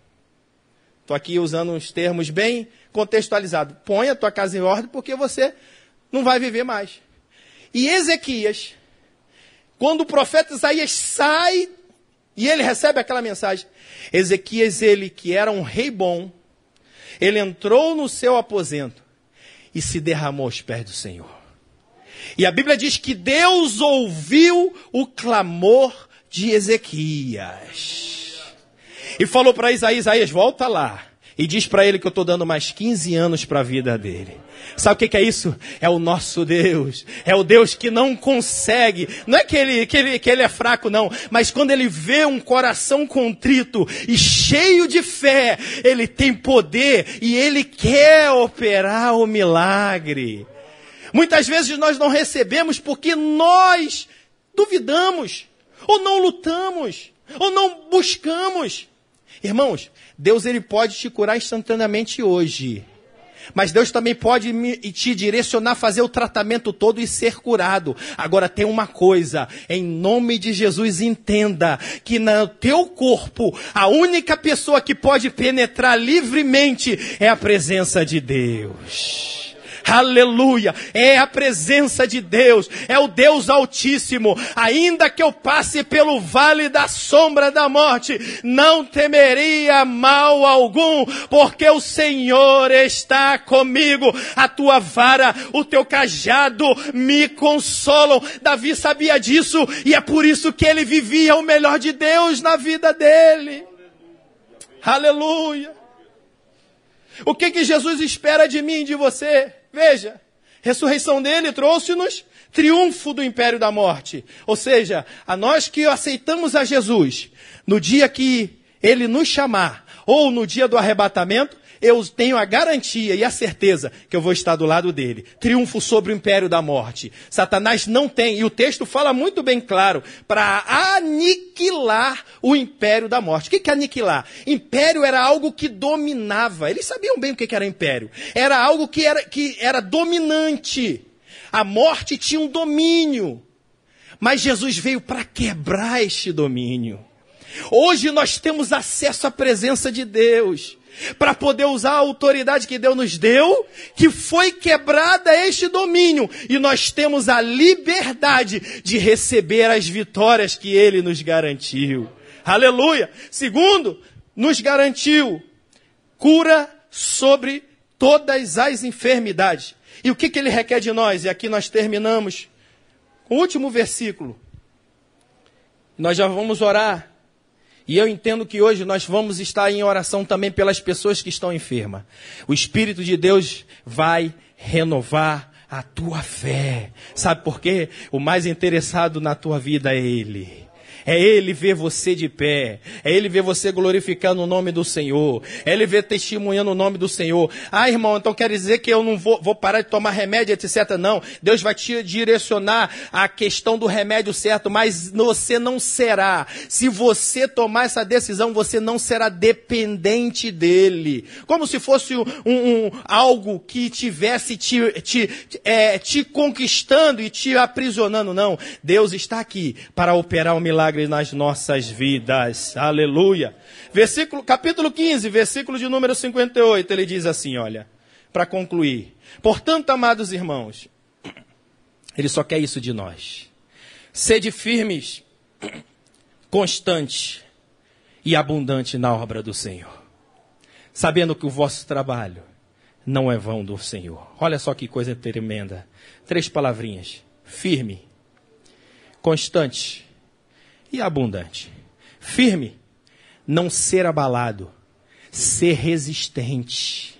Estou aqui usando uns termos bem contextualizados. Põe a tua casa em ordem, porque você não vai viver mais. E Ezequias, quando o profeta Isaías sai e ele recebe aquela mensagem, Ezequias, ele que era um rei bom, ele entrou no seu aposento e se derramou aos pés do Senhor. E a Bíblia diz que Deus ouviu o clamor de Ezequias. E falou para Isaías, Isaías, volta lá. E diz para ele que eu estou dando mais 15 anos para a vida dele. Sabe o que, que, é isso? É o nosso Deus. É o Deus que não consegue. Não é que ele, que, ele, que ele é fraco, não. Mas quando ele vê um coração contrito e cheio de fé, ele tem poder e ele quer operar o milagre. Muitas vezes nós não recebemos porque nós duvidamos, ou não lutamos, ou não buscamos. Irmãos, Deus ele pode te curar instantaneamente hoje. Mas Deus também pode me, te direcionar fazer o tratamento todo e ser curado. Agora tem uma coisa, em nome de Jesus entenda que no teu corpo a única pessoa que pode penetrar livremente é a presença de Deus. Aleluia! É a presença de Deus, é o Deus Altíssimo. Ainda que eu passe pelo vale da sombra da morte, não temeria mal algum, porque o Senhor está comigo. A tua vara, o teu cajado me consolam. Davi sabia disso e é por isso que ele vivia o melhor de Deus na vida dele. Aleluia! O que que Jesus espera de mim e de você? Veja, ressurreição dele trouxe-nos triunfo do império da morte. Ou seja, a nós que aceitamos a Jesus, no dia que ele nos chamar, ou no dia do arrebatamento, eu tenho a garantia e a certeza que eu vou estar do lado dele. Triunfo sobre o império da morte. Satanás não tem, e o texto fala muito bem claro, para aniquilar o império da morte. O que é aniquilar? Império era algo que dominava. Eles sabiam bem o que era império. Era algo que era, que era dominante. A morte tinha um domínio. Mas Jesus veio para quebrar este domínio. Hoje nós temos acesso à presença de Deus para poder usar a autoridade que Deus nos deu, que foi quebrada este domínio, e nós temos a liberdade de receber as vitórias que Ele nos garantiu. Aleluia! Segundo, nos garantiu cura sobre todas as enfermidades. E o que, que Ele requer de nós? E aqui nós terminamos com o último versículo. Nós já vamos orar. E eu entendo que hoje nós vamos estar em oração também pelas pessoas que estão enfermas. O Espírito de Deus vai renovar a tua fé. Sabe por quê? O mais interessado na tua vida é Ele. É Ele ver você de pé. É Ele ver você glorificando o nome do Senhor. É Ele ver testemunhando o nome do Senhor. Ah, irmão, então quer dizer que eu não vou, vou parar de tomar remédio, etc. Não. Deus vai te direcionar a questão do remédio certo, mas você não será. Se você tomar essa decisão, você não será dependente dele. Como se fosse um, um algo que tivesse te, te, é, te conquistando e te aprisionando. Não. Deus está aqui para operar o um milagre milagre nas nossas vidas. Aleluia. Versículo, capítulo 15, versículo de número 58, ele diz assim, olha, para concluir. Portanto, amados irmãos, ele só quer isso de nós. Sede firmes, constantes e abundante na obra do Senhor, sabendo que o vosso trabalho não é vão do Senhor. Olha só que coisa tremenda. Três palavrinhas: firme, constante e abundante. Firme, não ser abalado, ser resistente.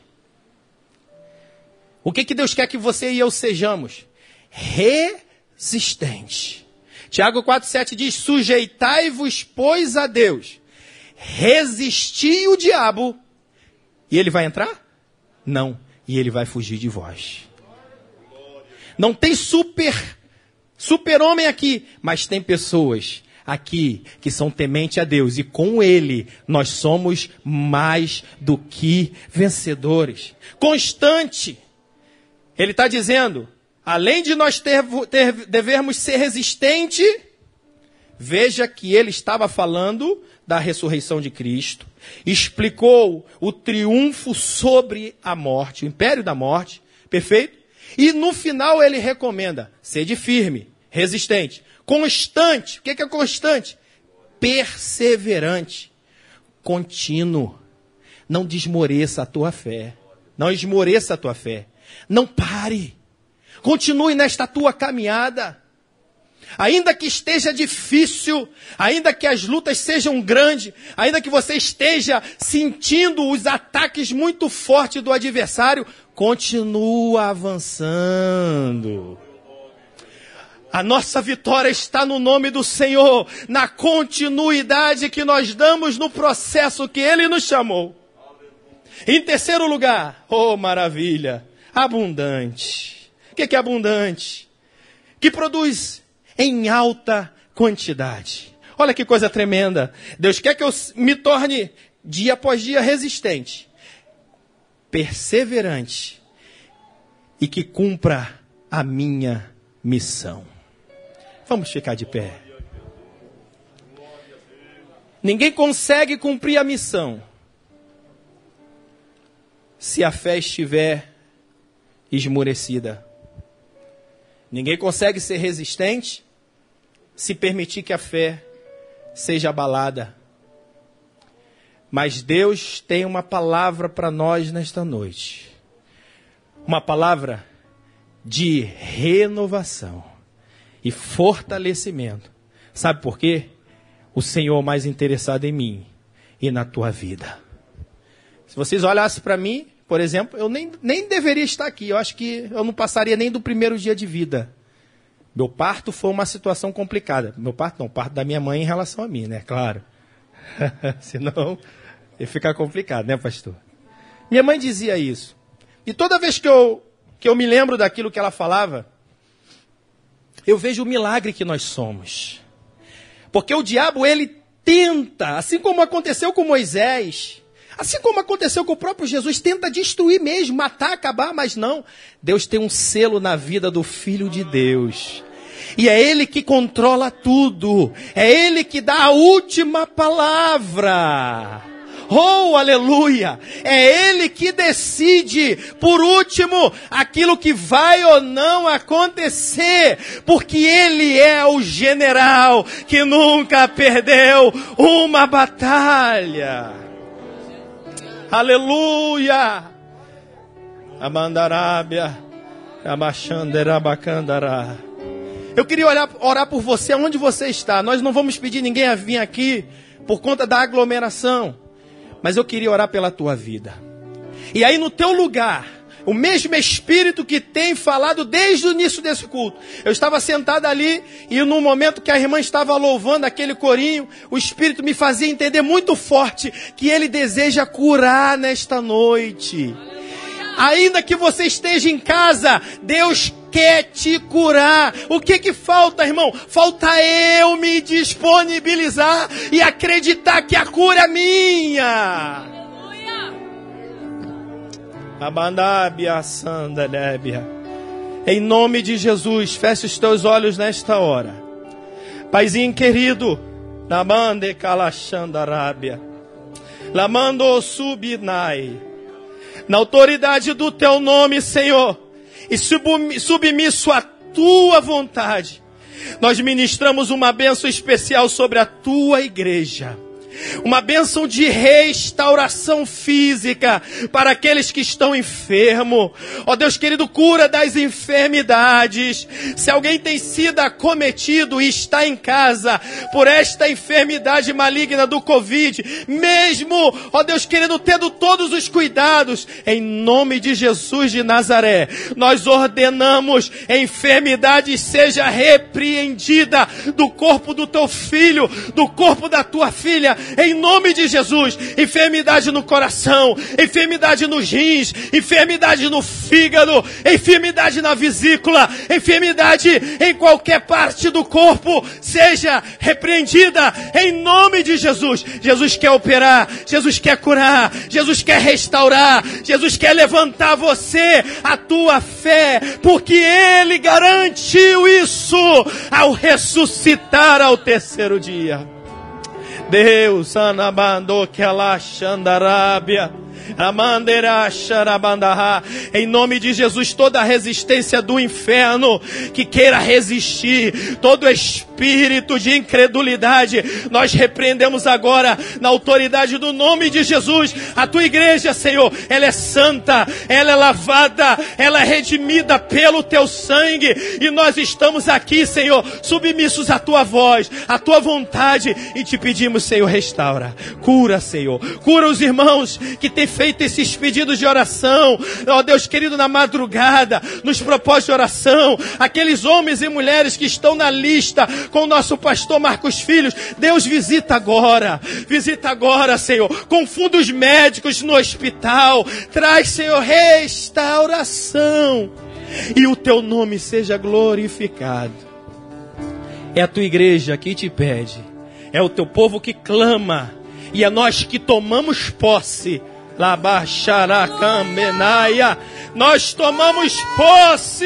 O que, que Deus quer que você e eu sejamos? Resistente. Tiago 4,7 diz: Sujeitai-vos, pois, a Deus. Resisti o diabo. E ele vai entrar? Não. E ele vai fugir de vós. Não tem super, super-homem aqui, mas tem pessoas aqui que são temente a Deus e com Ele nós somos mais do que vencedores. Constante. Ele está dizendo, além de nós ter, ter, devermos ser resistente, veja que ele estava falando da ressurreição de Cristo, explicou o triunfo sobre a morte, o império da morte, perfeito? E no final ele recomenda: sede firme, resistente. Constante. O que é constante? Perseverante. Contínuo. Não desmoreça a tua fé. Não esmoreça a tua fé. Não pare. Continue nesta tua caminhada. Ainda que esteja difícil, ainda que as lutas sejam grandes, ainda que você esteja sentindo os ataques muito fortes do adversário, continua avançando. A nossa vitória está no nome do Senhor, na continuidade que nós damos no processo que Ele nos chamou. Em terceiro lugar, oh maravilha, abundante. O que é abundante? Que produz em alta quantidade. Olha que coisa tremenda. Deus quer que eu me torne dia após dia resistente, perseverante e que cumpra a minha missão. Vamos ficar de pé. Ninguém consegue cumprir a missão se a fé estiver esmorecida. Ninguém consegue ser resistente se permitir que a fé seja abalada. Mas Deus tem uma palavra para nós nesta noite. Uma palavra de renovação e fortalecimento. Sabe por quê? O Senhor mais interessado em mim e na tua vida. Se vocês olhassem para mim, por exemplo, eu nem, nem deveria estar aqui. Eu acho que eu não passaria nem do primeiro dia de vida. Meu parto foi uma situação complicada. Meu parto não, parto da minha mãe em relação a mim, né? Claro. Senão ia ficar complicado, né, pastor? Minha mãe dizia isso. E toda vez que eu, que eu me lembro daquilo que ela falava, eu vejo o milagre que nós somos. Porque o diabo, ele tenta, assim como aconteceu com Moisés, assim como aconteceu com o próprio Jesus, tenta destruir mesmo, matar, acabar, mas não. Deus tem um selo na vida do Filho de Deus. E é Ele que controla tudo. É Ele que dá a última palavra. Oh, aleluia! É Ele que decide, por último, aquilo que vai ou não acontecer, porque Ele é o general que nunca perdeu uma batalha. Aleluia! Amandarábia, Abachanderabacandará. Eu queria orar por você onde você está. Nós não vamos pedir ninguém a vir aqui por conta da aglomeração. Mas eu queria orar pela tua vida. E aí no teu lugar, o mesmo Espírito que tem falado desde o início desse culto. Eu estava sentado ali e no momento que a irmã estava louvando aquele corinho, o Espírito me fazia entender muito forte que ele deseja curar nesta noite. Ainda que você esteja em casa, Deus quer te curar. O que que falta, irmão? Falta eu me disponibilizar e acreditar que a cura é minha. Abandábia, sandalébia. Em nome de Jesus, feche os teus olhos nesta hora. Paizinho querido, namande kalachandarábia. Lamando subinai na autoridade do teu nome, Senhor, e submisso à tua vontade, nós ministramos uma bênção especial sobre a tua igreja uma bênção de restauração física para aqueles que estão enfermos. Ó Deus querido, cura das enfermidades. Se alguém tem sido acometido e está em casa por esta enfermidade maligna do Covid, mesmo, ó Deus querido, tendo todos os cuidados, em nome de Jesus de Nazaré, nós ordenamos enfermidade seja repreendida do corpo do teu filho, do corpo da tua filha, em nome de Jesus. Enfermidade no coração, enfermidade nos rins, enfermidade no fígado, enfermidade na vesícula, enfermidade em qualquer parte do corpo, seja repreendida em nome de Jesus. Jesus quer operar, Jesus quer curar, Jesus quer restaurar, Jesus quer levantar você, a tua fé, porque Ele garantiu isso ao ressuscitar ao terceiro dia. Deus, que xandarábia. Em nome de Jesus, toda resistência do inferno que queira resistir, todo espírito de incredulidade, nós repreendemos agora na autoridade do nome de Jesus. A tua igreja, Senhor, ela é santa, ela é lavada, ela é redimida pelo teu sangue. E nós estamos aqui, Senhor, submissos à tua voz, à tua vontade. E te pedimos, Senhor, restaura, cura, Senhor, cura os irmãos que têm feito esses pedidos de oração, ó oh, Deus querido, na madrugada, nos propósitos de oração, aqueles homens e mulheres que estão na lista com o nosso pastor Marcos Filhos, Deus visita agora, visita agora, Senhor, confunda os médicos no hospital, traz, Senhor, restauração, e o teu nome seja glorificado. É a tua igreja que te pede, é o teu povo que clama, e é nós que tomamos posse Labaxaracamenaia. Nós tomamos posse.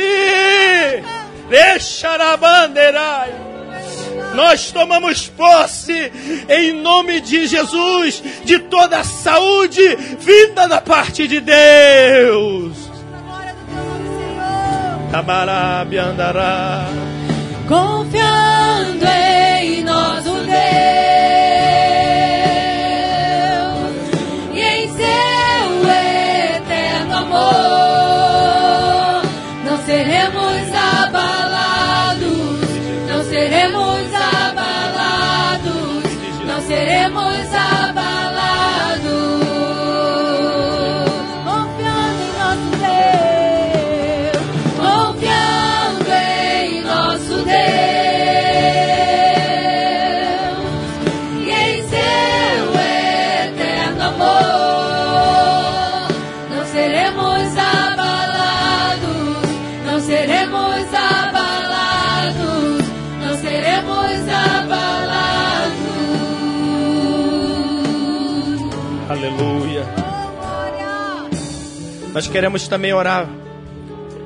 Deixarabandeirai. Nós tomamos posse em nome de Jesus de toda a saúde vinda da parte de Deus. Tamarabiandará. Confiando em nosso Deus. Nós queremos também orar.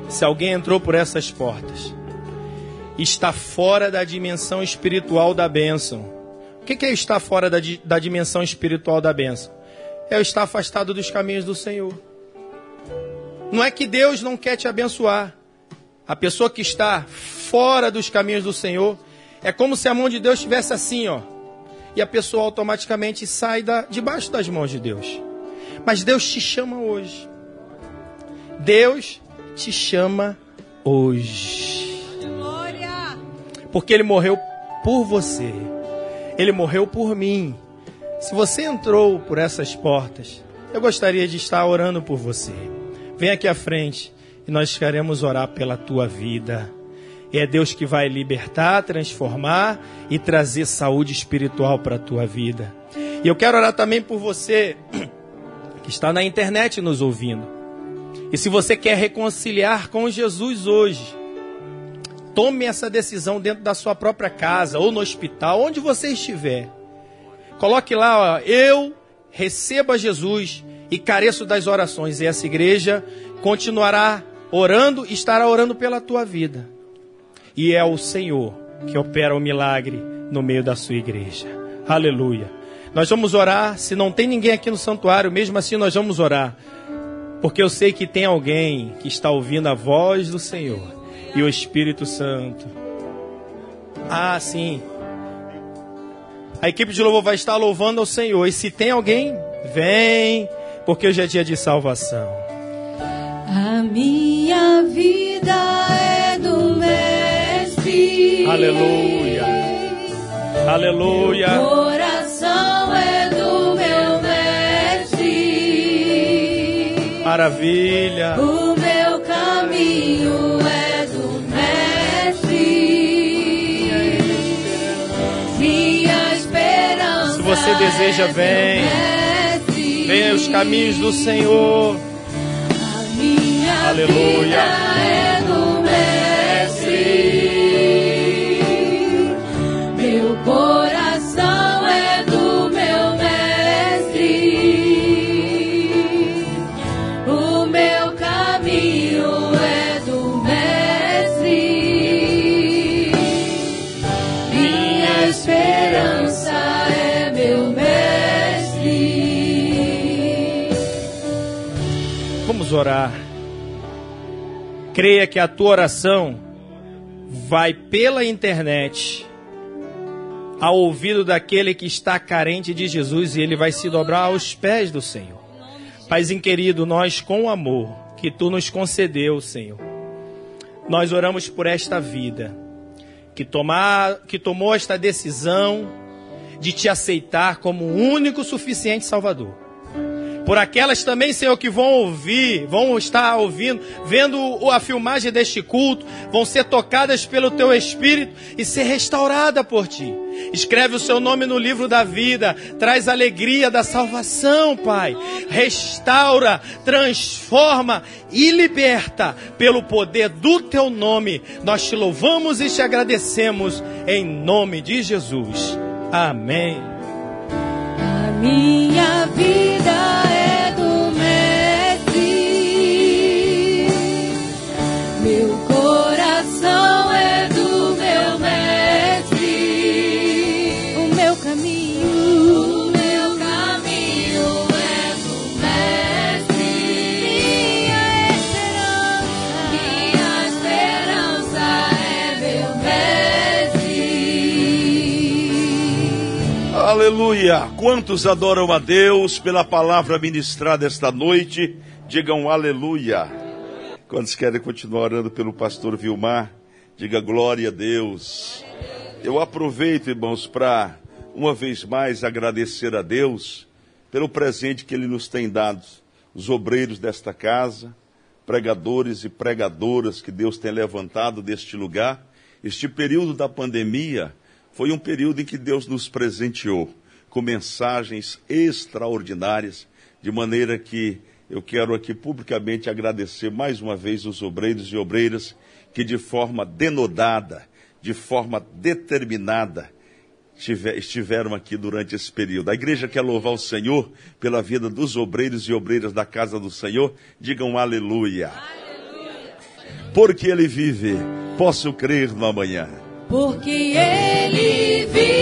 Se alguém entrou por essas portas está fora da dimensão espiritual da bênção. O que é estar fora da, da dimensão espiritual da bênção? É estar afastado dos caminhos do Senhor. Não é que Deus não quer te abençoar. A pessoa que está fora dos caminhos do Senhor é como se a mão de Deus estivesse assim, ó. E a pessoa automaticamente sai da, debaixo das mãos de Deus. Mas Deus te chama hoje. Deus te chama hoje. Porque Ele morreu por você. Ele morreu por mim. Se você entrou por essas portas, eu gostaria de estar orando por você. Vem aqui à frente e nós queremos orar pela tua vida. É Deus que vai libertar, transformar e trazer saúde espiritual para a tua vida. E eu quero orar também por você que está na internet nos ouvindo. E se você quer reconciliar com Jesus hoje, tome essa decisão dentro da sua própria casa ou no hospital, onde você estiver. Coloque lá, ó, eu recebo a Jesus e careço das orações. E essa igreja continuará orando e estará orando pela tua vida. E é o Senhor que opera o milagre no meio da sua igreja. Aleluia. Nós vamos orar. Se não tem ninguém aqui no santuário, mesmo assim nós vamos orar. Porque eu sei que tem alguém que está ouvindo a voz do Senhor e o Espírito Santo. Ah, sim. A equipe de louvor vai estar louvando ao Senhor. E se tem alguém, vem, porque hoje é dia de salvação. A minha vida é do Mestre. Aleluia. Aleluia. Maravilha. O meu caminho é do mestre. Minha esperança. Se você deseja, vem. É Venha os caminhos do Senhor. A minha Aleluia. Creia que a tua oração vai pela internet ao ouvido daquele que está carente de Jesus e ele vai se dobrar aos pés do Senhor. Paizinho querido, nós com o amor que tu nos concedeu, Senhor, nós oramos por esta vida que, tomar, que tomou esta decisão de te aceitar como o único suficiente Salvador. Por aquelas também, Senhor, que vão ouvir, vão estar ouvindo, vendo a filmagem deste culto, vão ser tocadas pelo teu Espírito e ser restaurada por ti. Escreve o seu nome no livro da vida, traz alegria da salvação, Pai. Restaura, transforma e liberta pelo poder do teu nome. Nós te louvamos e te agradecemos em nome de Jesus. Amém. Minha vida é Aleluia! Quantos adoram a Deus pela palavra ministrada esta noite? Digam aleluia. Quantos querem continuar orando pelo pastor Vilmar? Diga glória a Deus. Eu aproveito, irmãos, para uma vez mais agradecer a Deus pelo presente que Ele nos tem dado. Os obreiros desta casa, pregadores e pregadoras que Deus tem levantado deste lugar. Este período da pandemia foi um período em que Deus nos presenteou com mensagens extraordinárias, de maneira que eu quero aqui publicamente agradecer mais uma vez os obreiros e obreiras que de forma denodada, de forma determinada, estiver- estiveram aqui durante esse período. A igreja quer louvar o Senhor pela vida dos obreiros e obreiras da casa do Senhor. Digam aleluia. Porque ele vive, posso crer no amanhã. Porque ele vive,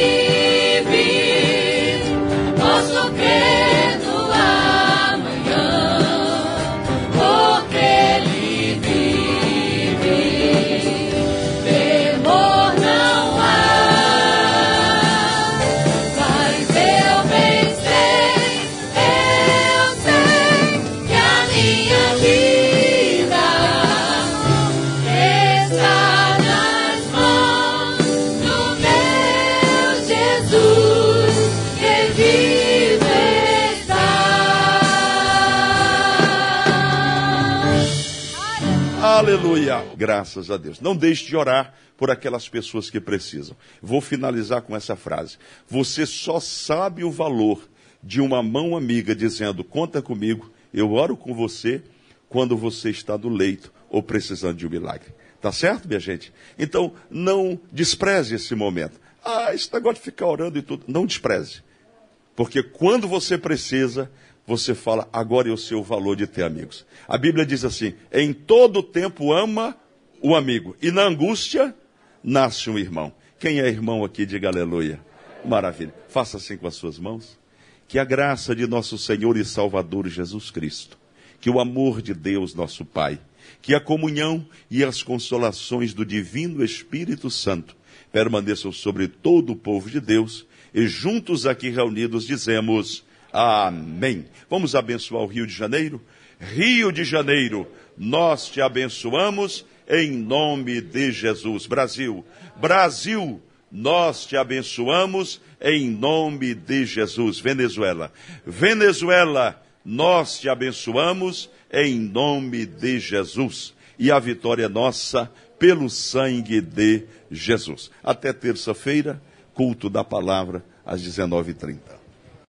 Graças a Deus. Não deixe de orar por aquelas pessoas que precisam. Vou finalizar com essa frase. Você só sabe o valor de uma mão amiga dizendo: Conta comigo, eu oro com você quando você está no leito ou precisando de um milagre. Tá certo, minha gente? Então, não despreze esse momento. Ah, esse negócio de ficar orando e tudo. Não despreze. Porque quando você precisa, você fala, agora eu sei o valor de ter amigos. A Bíblia diz assim: em todo tempo ama o amigo, e na angústia nasce um irmão. Quem é irmão aqui, diga aleluia. Maravilha. Faça assim com as suas mãos. Que a graça de nosso Senhor e Salvador Jesus Cristo, que o amor de Deus, nosso Pai, que a comunhão e as consolações do Divino Espírito Santo permaneçam sobre todo o povo de Deus e juntos aqui reunidos dizemos Amém. Vamos abençoar o Rio de Janeiro? Rio de Janeiro, nós te abençoamos em nome de Jesus. Brasil, Brasil, nós te abençoamos em nome de Jesus. Venezuela, Venezuela, nós te abençoamos em nome de Jesus. E a vitória é nossa pelo sangue de Jesus. Até terça-feira, culto da palavra às 19h30.